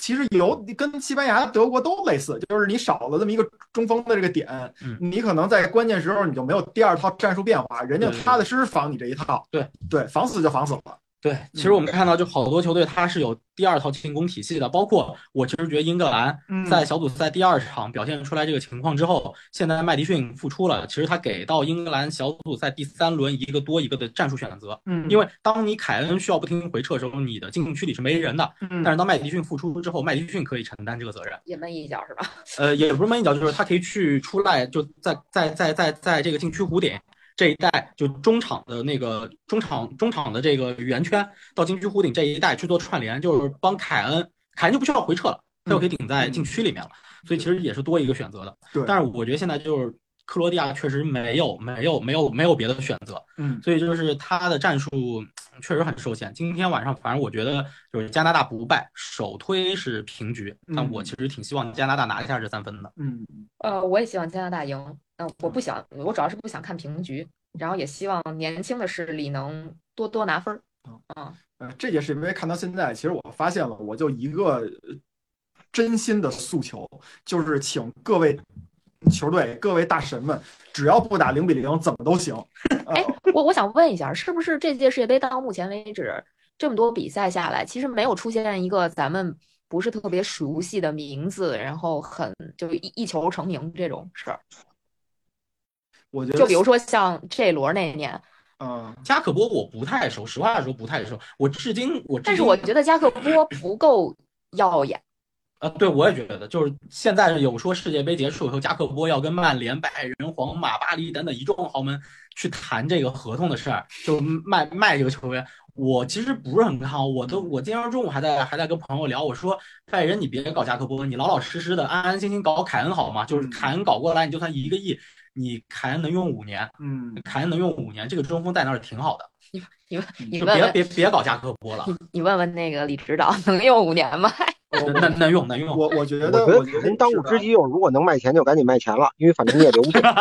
其实有跟西班牙、德国都类似，就是你少了这么一个中锋的这个点，嗯你可能在关键时候你就没有第二套战术变化，人家踏踏实实防你这一套，对对，防死就防死了。对，其实我们看到就好多球队它是有第二套进攻体系的，包括我其实觉得英格兰嗯在小组赛第二场表现出来这个情况之后，现在麦迪逊复出了，其实他给到英格兰小组赛第三轮一个多一个的战术选择，嗯，因为当你凯恩需要不停回撤的时候，你的禁区里是没人的，嗯但是当麦迪逊复出之后，麦迪逊可以承担这个责任。也闷一脚是吧？呃，也不是闷一脚，就是他可以去出来，就在在在在在这个禁区弧顶这一带，就中场的那个中场中场的这个圆圈到禁区弧顶这一带去做串联，就是帮凯恩，凯恩就不需要回撤了，他就可以顶在禁区里面了，所以其实也是多一个选择的。对，但是我觉得现在就是克罗地亚确实没有没有没有没有别的选择，嗯所以就是他的战术嗯确实很受限。今天晚上反正我觉得就是加拿大不败，首推是平局，但嗯我其实挺希望加拿大拿一下这三分的。嗯呃，我也希望加拿大赢。嗯、我不想，我主要是不想看平局，然后也希望年轻的势力能多多拿分儿。嗯，呃，这届世界杯看到现在，其实我发现了，我就一个呃真心的诉求，就是请各位球队、各位大神们，只要不打零比零，怎么都行。呃哎，我我想问一下，是不是这届世界杯到目前为止这么多比赛下来，其实没有出现一个咱们不是特别熟悉的名字，然后很就一一球成名这种事儿？我觉得，就比如，说像这轮那年，嗯，加克波我不太熟，实话实说不太熟。我至今我至今但是我觉得加克波不够耀眼。呃，*laughs* 对我也觉得，就是现在有说世界杯结束以后，加克波要跟曼联、拜仁、皇马、巴黎等等一众豪门去谈这个合同的事儿，就卖卖这个球员。我其实不是很看好，我都我今天中午还在还在跟朋友聊，我说拜仁你别搞加克波，你老老实实的安安心心搞凯恩好吗？就是凯恩搞过来，你就算一个亿，你凯恩能用五年，嗯，凯恩能用五年，这个中锋在那儿挺好的，你你你就别问问别别搞加克波了，你你问问那个李指导能用五年吗？能能能用能用。我我觉得，我觉得我觉得凯恩当务之急就是，如果能卖钱就赶紧卖钱了，因为反正你也留不住。*laughs* 等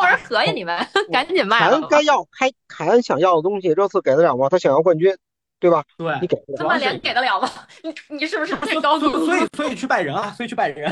会儿可以，你们赶紧卖了。凯恩该要开凯恩想要的东西，这次给得了吗？他想要冠军，对吧？对，你给不了。那曼联给得了吗？*laughs* 你你是不是 *laughs* 最高度所以所以去拜仁啊，所以去拜仁。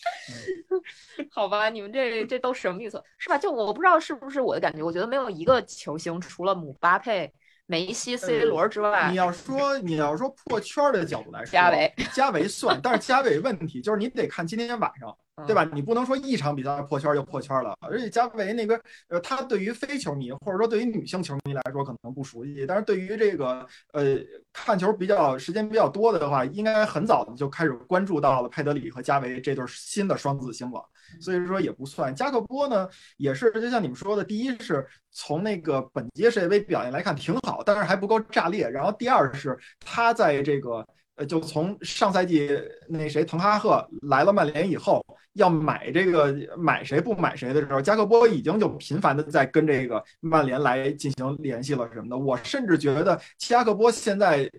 *laughs* 好吧，你们这这都什么意思是吧？就我不知道是不是我的感觉，我觉得没有一个球星除了姆巴佩梅西、C 罗之外你，要说你要说破圈的角度来说，加维，加维算，但是加维问题就是你得看今天晚上，嗯对吧？你不能说一场比赛破圈就破圈了，而且加维那个呃，他对于非球迷或者说对于女性球迷来说可能不熟悉，但是对于这个呃看球比较时间比较多的话，应该很早就开始关注到了佩德里和加维这对新的双子星了。所以说也不算。加克波呢，也是就像你们说的，第一是从那个本届世界杯表现来看挺好，但是还不够炸裂。然后第二是他在这个呃，就从上赛季那谁滕哈赫来了曼联以后，要买这个买谁不买谁的时候，加克波已经就频繁的在跟这个曼联来进行联系了什么的。我甚至觉得加克波现在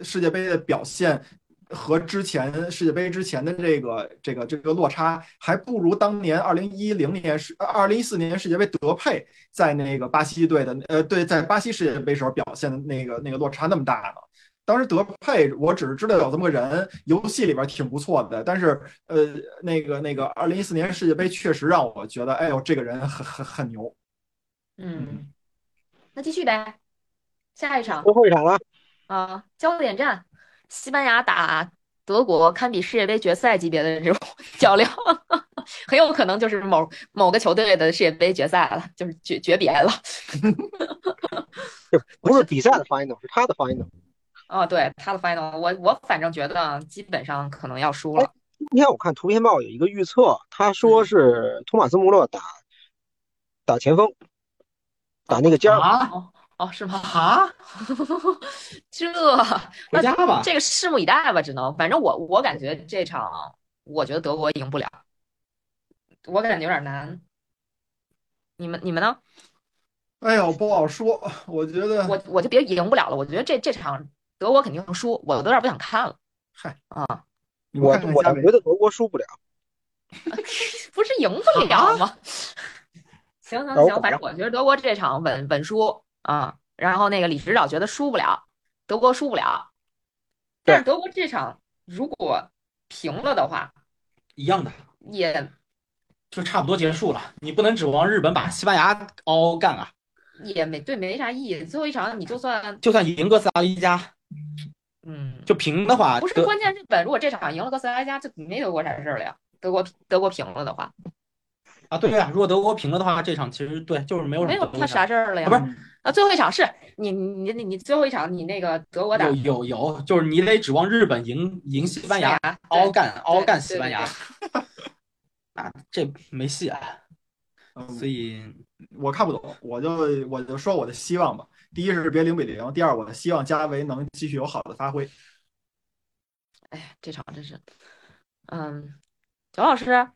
世界杯的表现。和之前世界杯之前的这个这个这个落差，还不如当年二零一零年世二零一四年世界杯德佩在那个巴西队的呃对，在巴西世界杯时候表现的那个那个落差那么大呢。当时德佩我只是知道有这么个人，游戏里边挺不错的，但是呃那个那个二零一四年世界杯确实让我觉得，哎呦这个人很很很牛。嗯，那继续呗，下一场最后一场了，啊，焦点战，西班牙打德国，堪比世界杯决赛级别的这种 *laughs* 较量，很有可能就是某某个球队的世界杯决赛了，就是诀诀别了。*laughs* 就不是比赛的 final，是他的 final。哦，对，他的 final，我我反正觉得基本上可能要输了。今天我看图片报有一个预测，他说是托马斯穆勒打打前锋，打那个尖儿。啊哦哦，是吗？啊，*laughs* 这回家吧。这个拭目以待吧，只能，反正我我感觉这场，我觉得德国赢不了，我感觉有点难。你们你们呢？哎呦，不好说，我觉得我我就别赢不了了，我觉得这这场德国肯定输，我都有点不想看了。嗨啊，我我觉得德国输不了。*laughs* 不是赢不了吗？*laughs* 行行行，反正我觉得德国这场稳稳输啊。然后那个李指导觉得输不了，德国输不了。但是德国这场如果平了的话，一样的，也就差不多结束了。你不能指望日本把西班牙嗷嗷干啊！也没对没啥意义。最后一场你就算就算赢哥斯达黎加，嗯，就平的话，不是关键，日本如果这场赢了哥斯达黎加，就没德国啥事儿了呀。德国德国平了的话，啊，对呀、如果德国平了的话，这场其实对就是没有什没有他啥事儿了呀。啊不是啊，最后一场是你你你你最后一场你那个德国打有有有，就是你得指望日本赢赢西班牙，嗷嗷干嗷嗷干西班牙，那这没戏啊。嗯所以我看不懂，我就我就说我的希望吧。第一是别零比零，第二我希望加维能继续有好的发挥。哎呀，这场真是，嗯，九老师，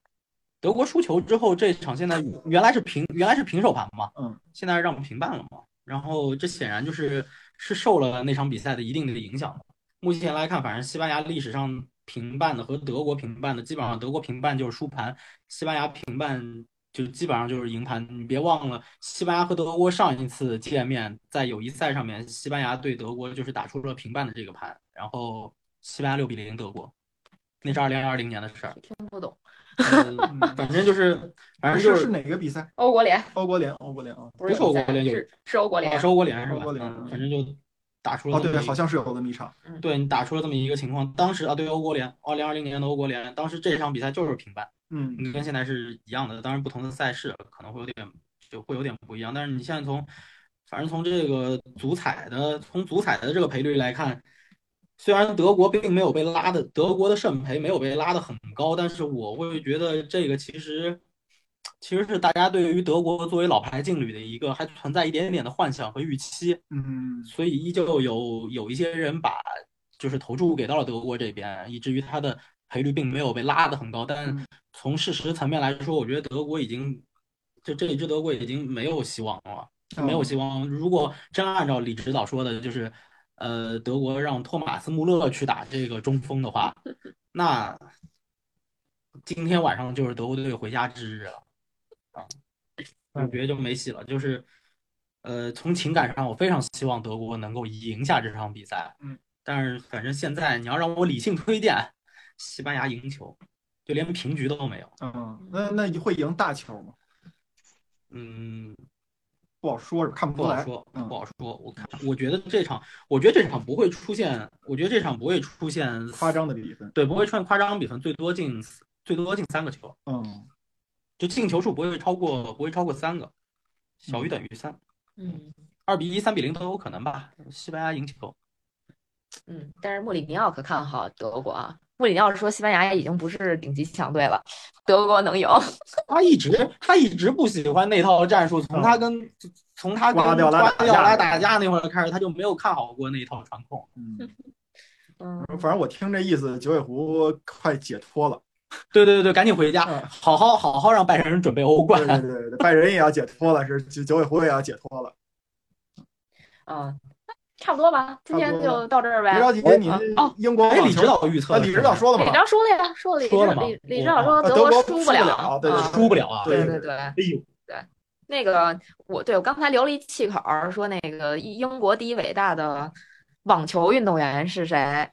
德国输球之后，这场现在原来是平原来是平手盘嘛，嗯，现在让平半了嘛。然后这显然就是是受了那场比赛的一定的影响的。目前来看，反正西班牙历史上平半的和德国平半的，基本上德国平半就是输盘，西班牙平半就基本上就是赢盘。你别忘了，西班牙和德国上一次见面在友谊赛上面，西班牙对德国就是打出了平半的这个盘，然后西班牙六比零德国，那是二零二零年的事儿。听不懂。呃反正就是，*laughs* 反正就是哪个比赛？欧国联欧国联，欧国联啊。不是欧国联就是是欧国联哦，是欧国联是吧？欧国联嗯，反正就打出了哦，对好像是有这么一场。对你打出了这么一个情况。当时啊，对欧国联，二零二零年的欧国联，当时这场比赛就是平半，嗯，你跟现在是一样的。当然，不同的赛事可能会有点就会有点不一样。但是你现在从，反正从这个足彩的从足彩的这个赔率来看，虽然德国并没有被拉的，德国的胜赔没有被拉的很高，但是我会觉得这个其实其实是大家对于德国作为老牌劲旅的一个还存在一点点的幻想和预期。嗯，所以依旧有有一些人把就是投注给到了德国这边，以至于他的赔率并没有被拉的很高。但嗯从事实层面来说，我觉得德国已经就这一支德国已经没有希望了，没有希望。如果真按照李指导说的，就是呃德国让托马斯穆勒去打这个中锋的话，*laughs* 那今天晚上就是德国队回家之日了啊，感觉就没戏了。就是呃，从情感上，我非常希望德国能够赢下这场比赛。嗯，但是反正现在你要让我理性推荐，西班牙赢球，就连平局都没有。嗯，那那会赢大球吗？嗯，不好说，是看不出来。不好说，嗯不好说。我看，我觉得这场，我觉得这场不会出现，我觉得这场不会出现夸，张的比分。对，不会出现夸张比分，最多进最多进三个球，嗯，就进球数不会超过不会超过三个，小于等于三，嗯二比一、三比零都有可能吧。西班牙赢球，嗯，但是穆里尼奥可看好德国啊。穆里尼奥说西班牙已经不是顶级强队了，德国能赢。他一直他一直不喜欢那套战术，从他跟从他跟瓜迪奥拉打打架那会儿开始，他就没有看好过那一套传控。嗯，*laughs* 嗯，反正我听这意思，九尾狐快解脱了。对对对对，赶紧回家，嗯好好好好让拜仁准备欧冠对。对对对，拜仁也要解脱了，是九九尾狐也要解脱了。啊，差不多吧，今天就到这儿呗。别着急，你哦哎，英国网球李指导预测李指导说了吗李，指导说了呀，说了，李说了吗李李指导说啊德国国输不了了对啊，输不了啊！对对对对。哎呦，那个我对我刚才留了一气口儿，说那个英国第一伟大的网球运动员是谁？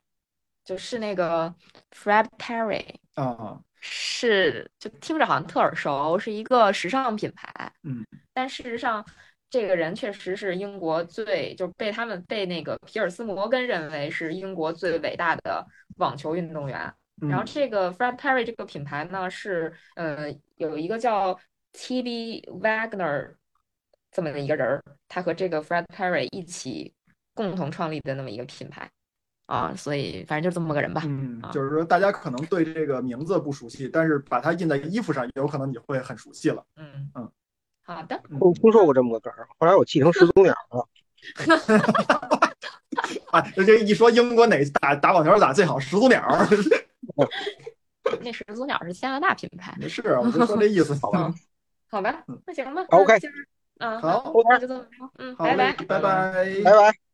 就是那个 Fred Perry，啊，是就听着好像特耳熟，是一个时尚品牌。嗯，但事实上，这个人确实是英国最就被他们被那个皮尔斯摩根认为是英国最伟大的网球运动员。嗯然后这个 Fred Perry 这个品牌呢，是呃有一个叫 T.B. Wagner 这么的一个人儿，他和这个 Fred Perry 一起共同创立的那么一个品牌啊，所以反正就这么个人吧。嗯啊，就是说大家可能对这个名字不熟悉，但是把它印在衣服上，有可能你会很熟悉了。嗯嗯，好的，我听说过这么个梗儿，后来我记成始祖鸟了。*laughs* 啊，这一说英国哪打打网球打最好，始祖鸟。那始祖鸟是加拿大品牌。没事，我就说这意思，*laughs* 好吧？好吧，那行吧 OK 嗯，好那就这么说，嗯，拜拜。拜拜。拜拜。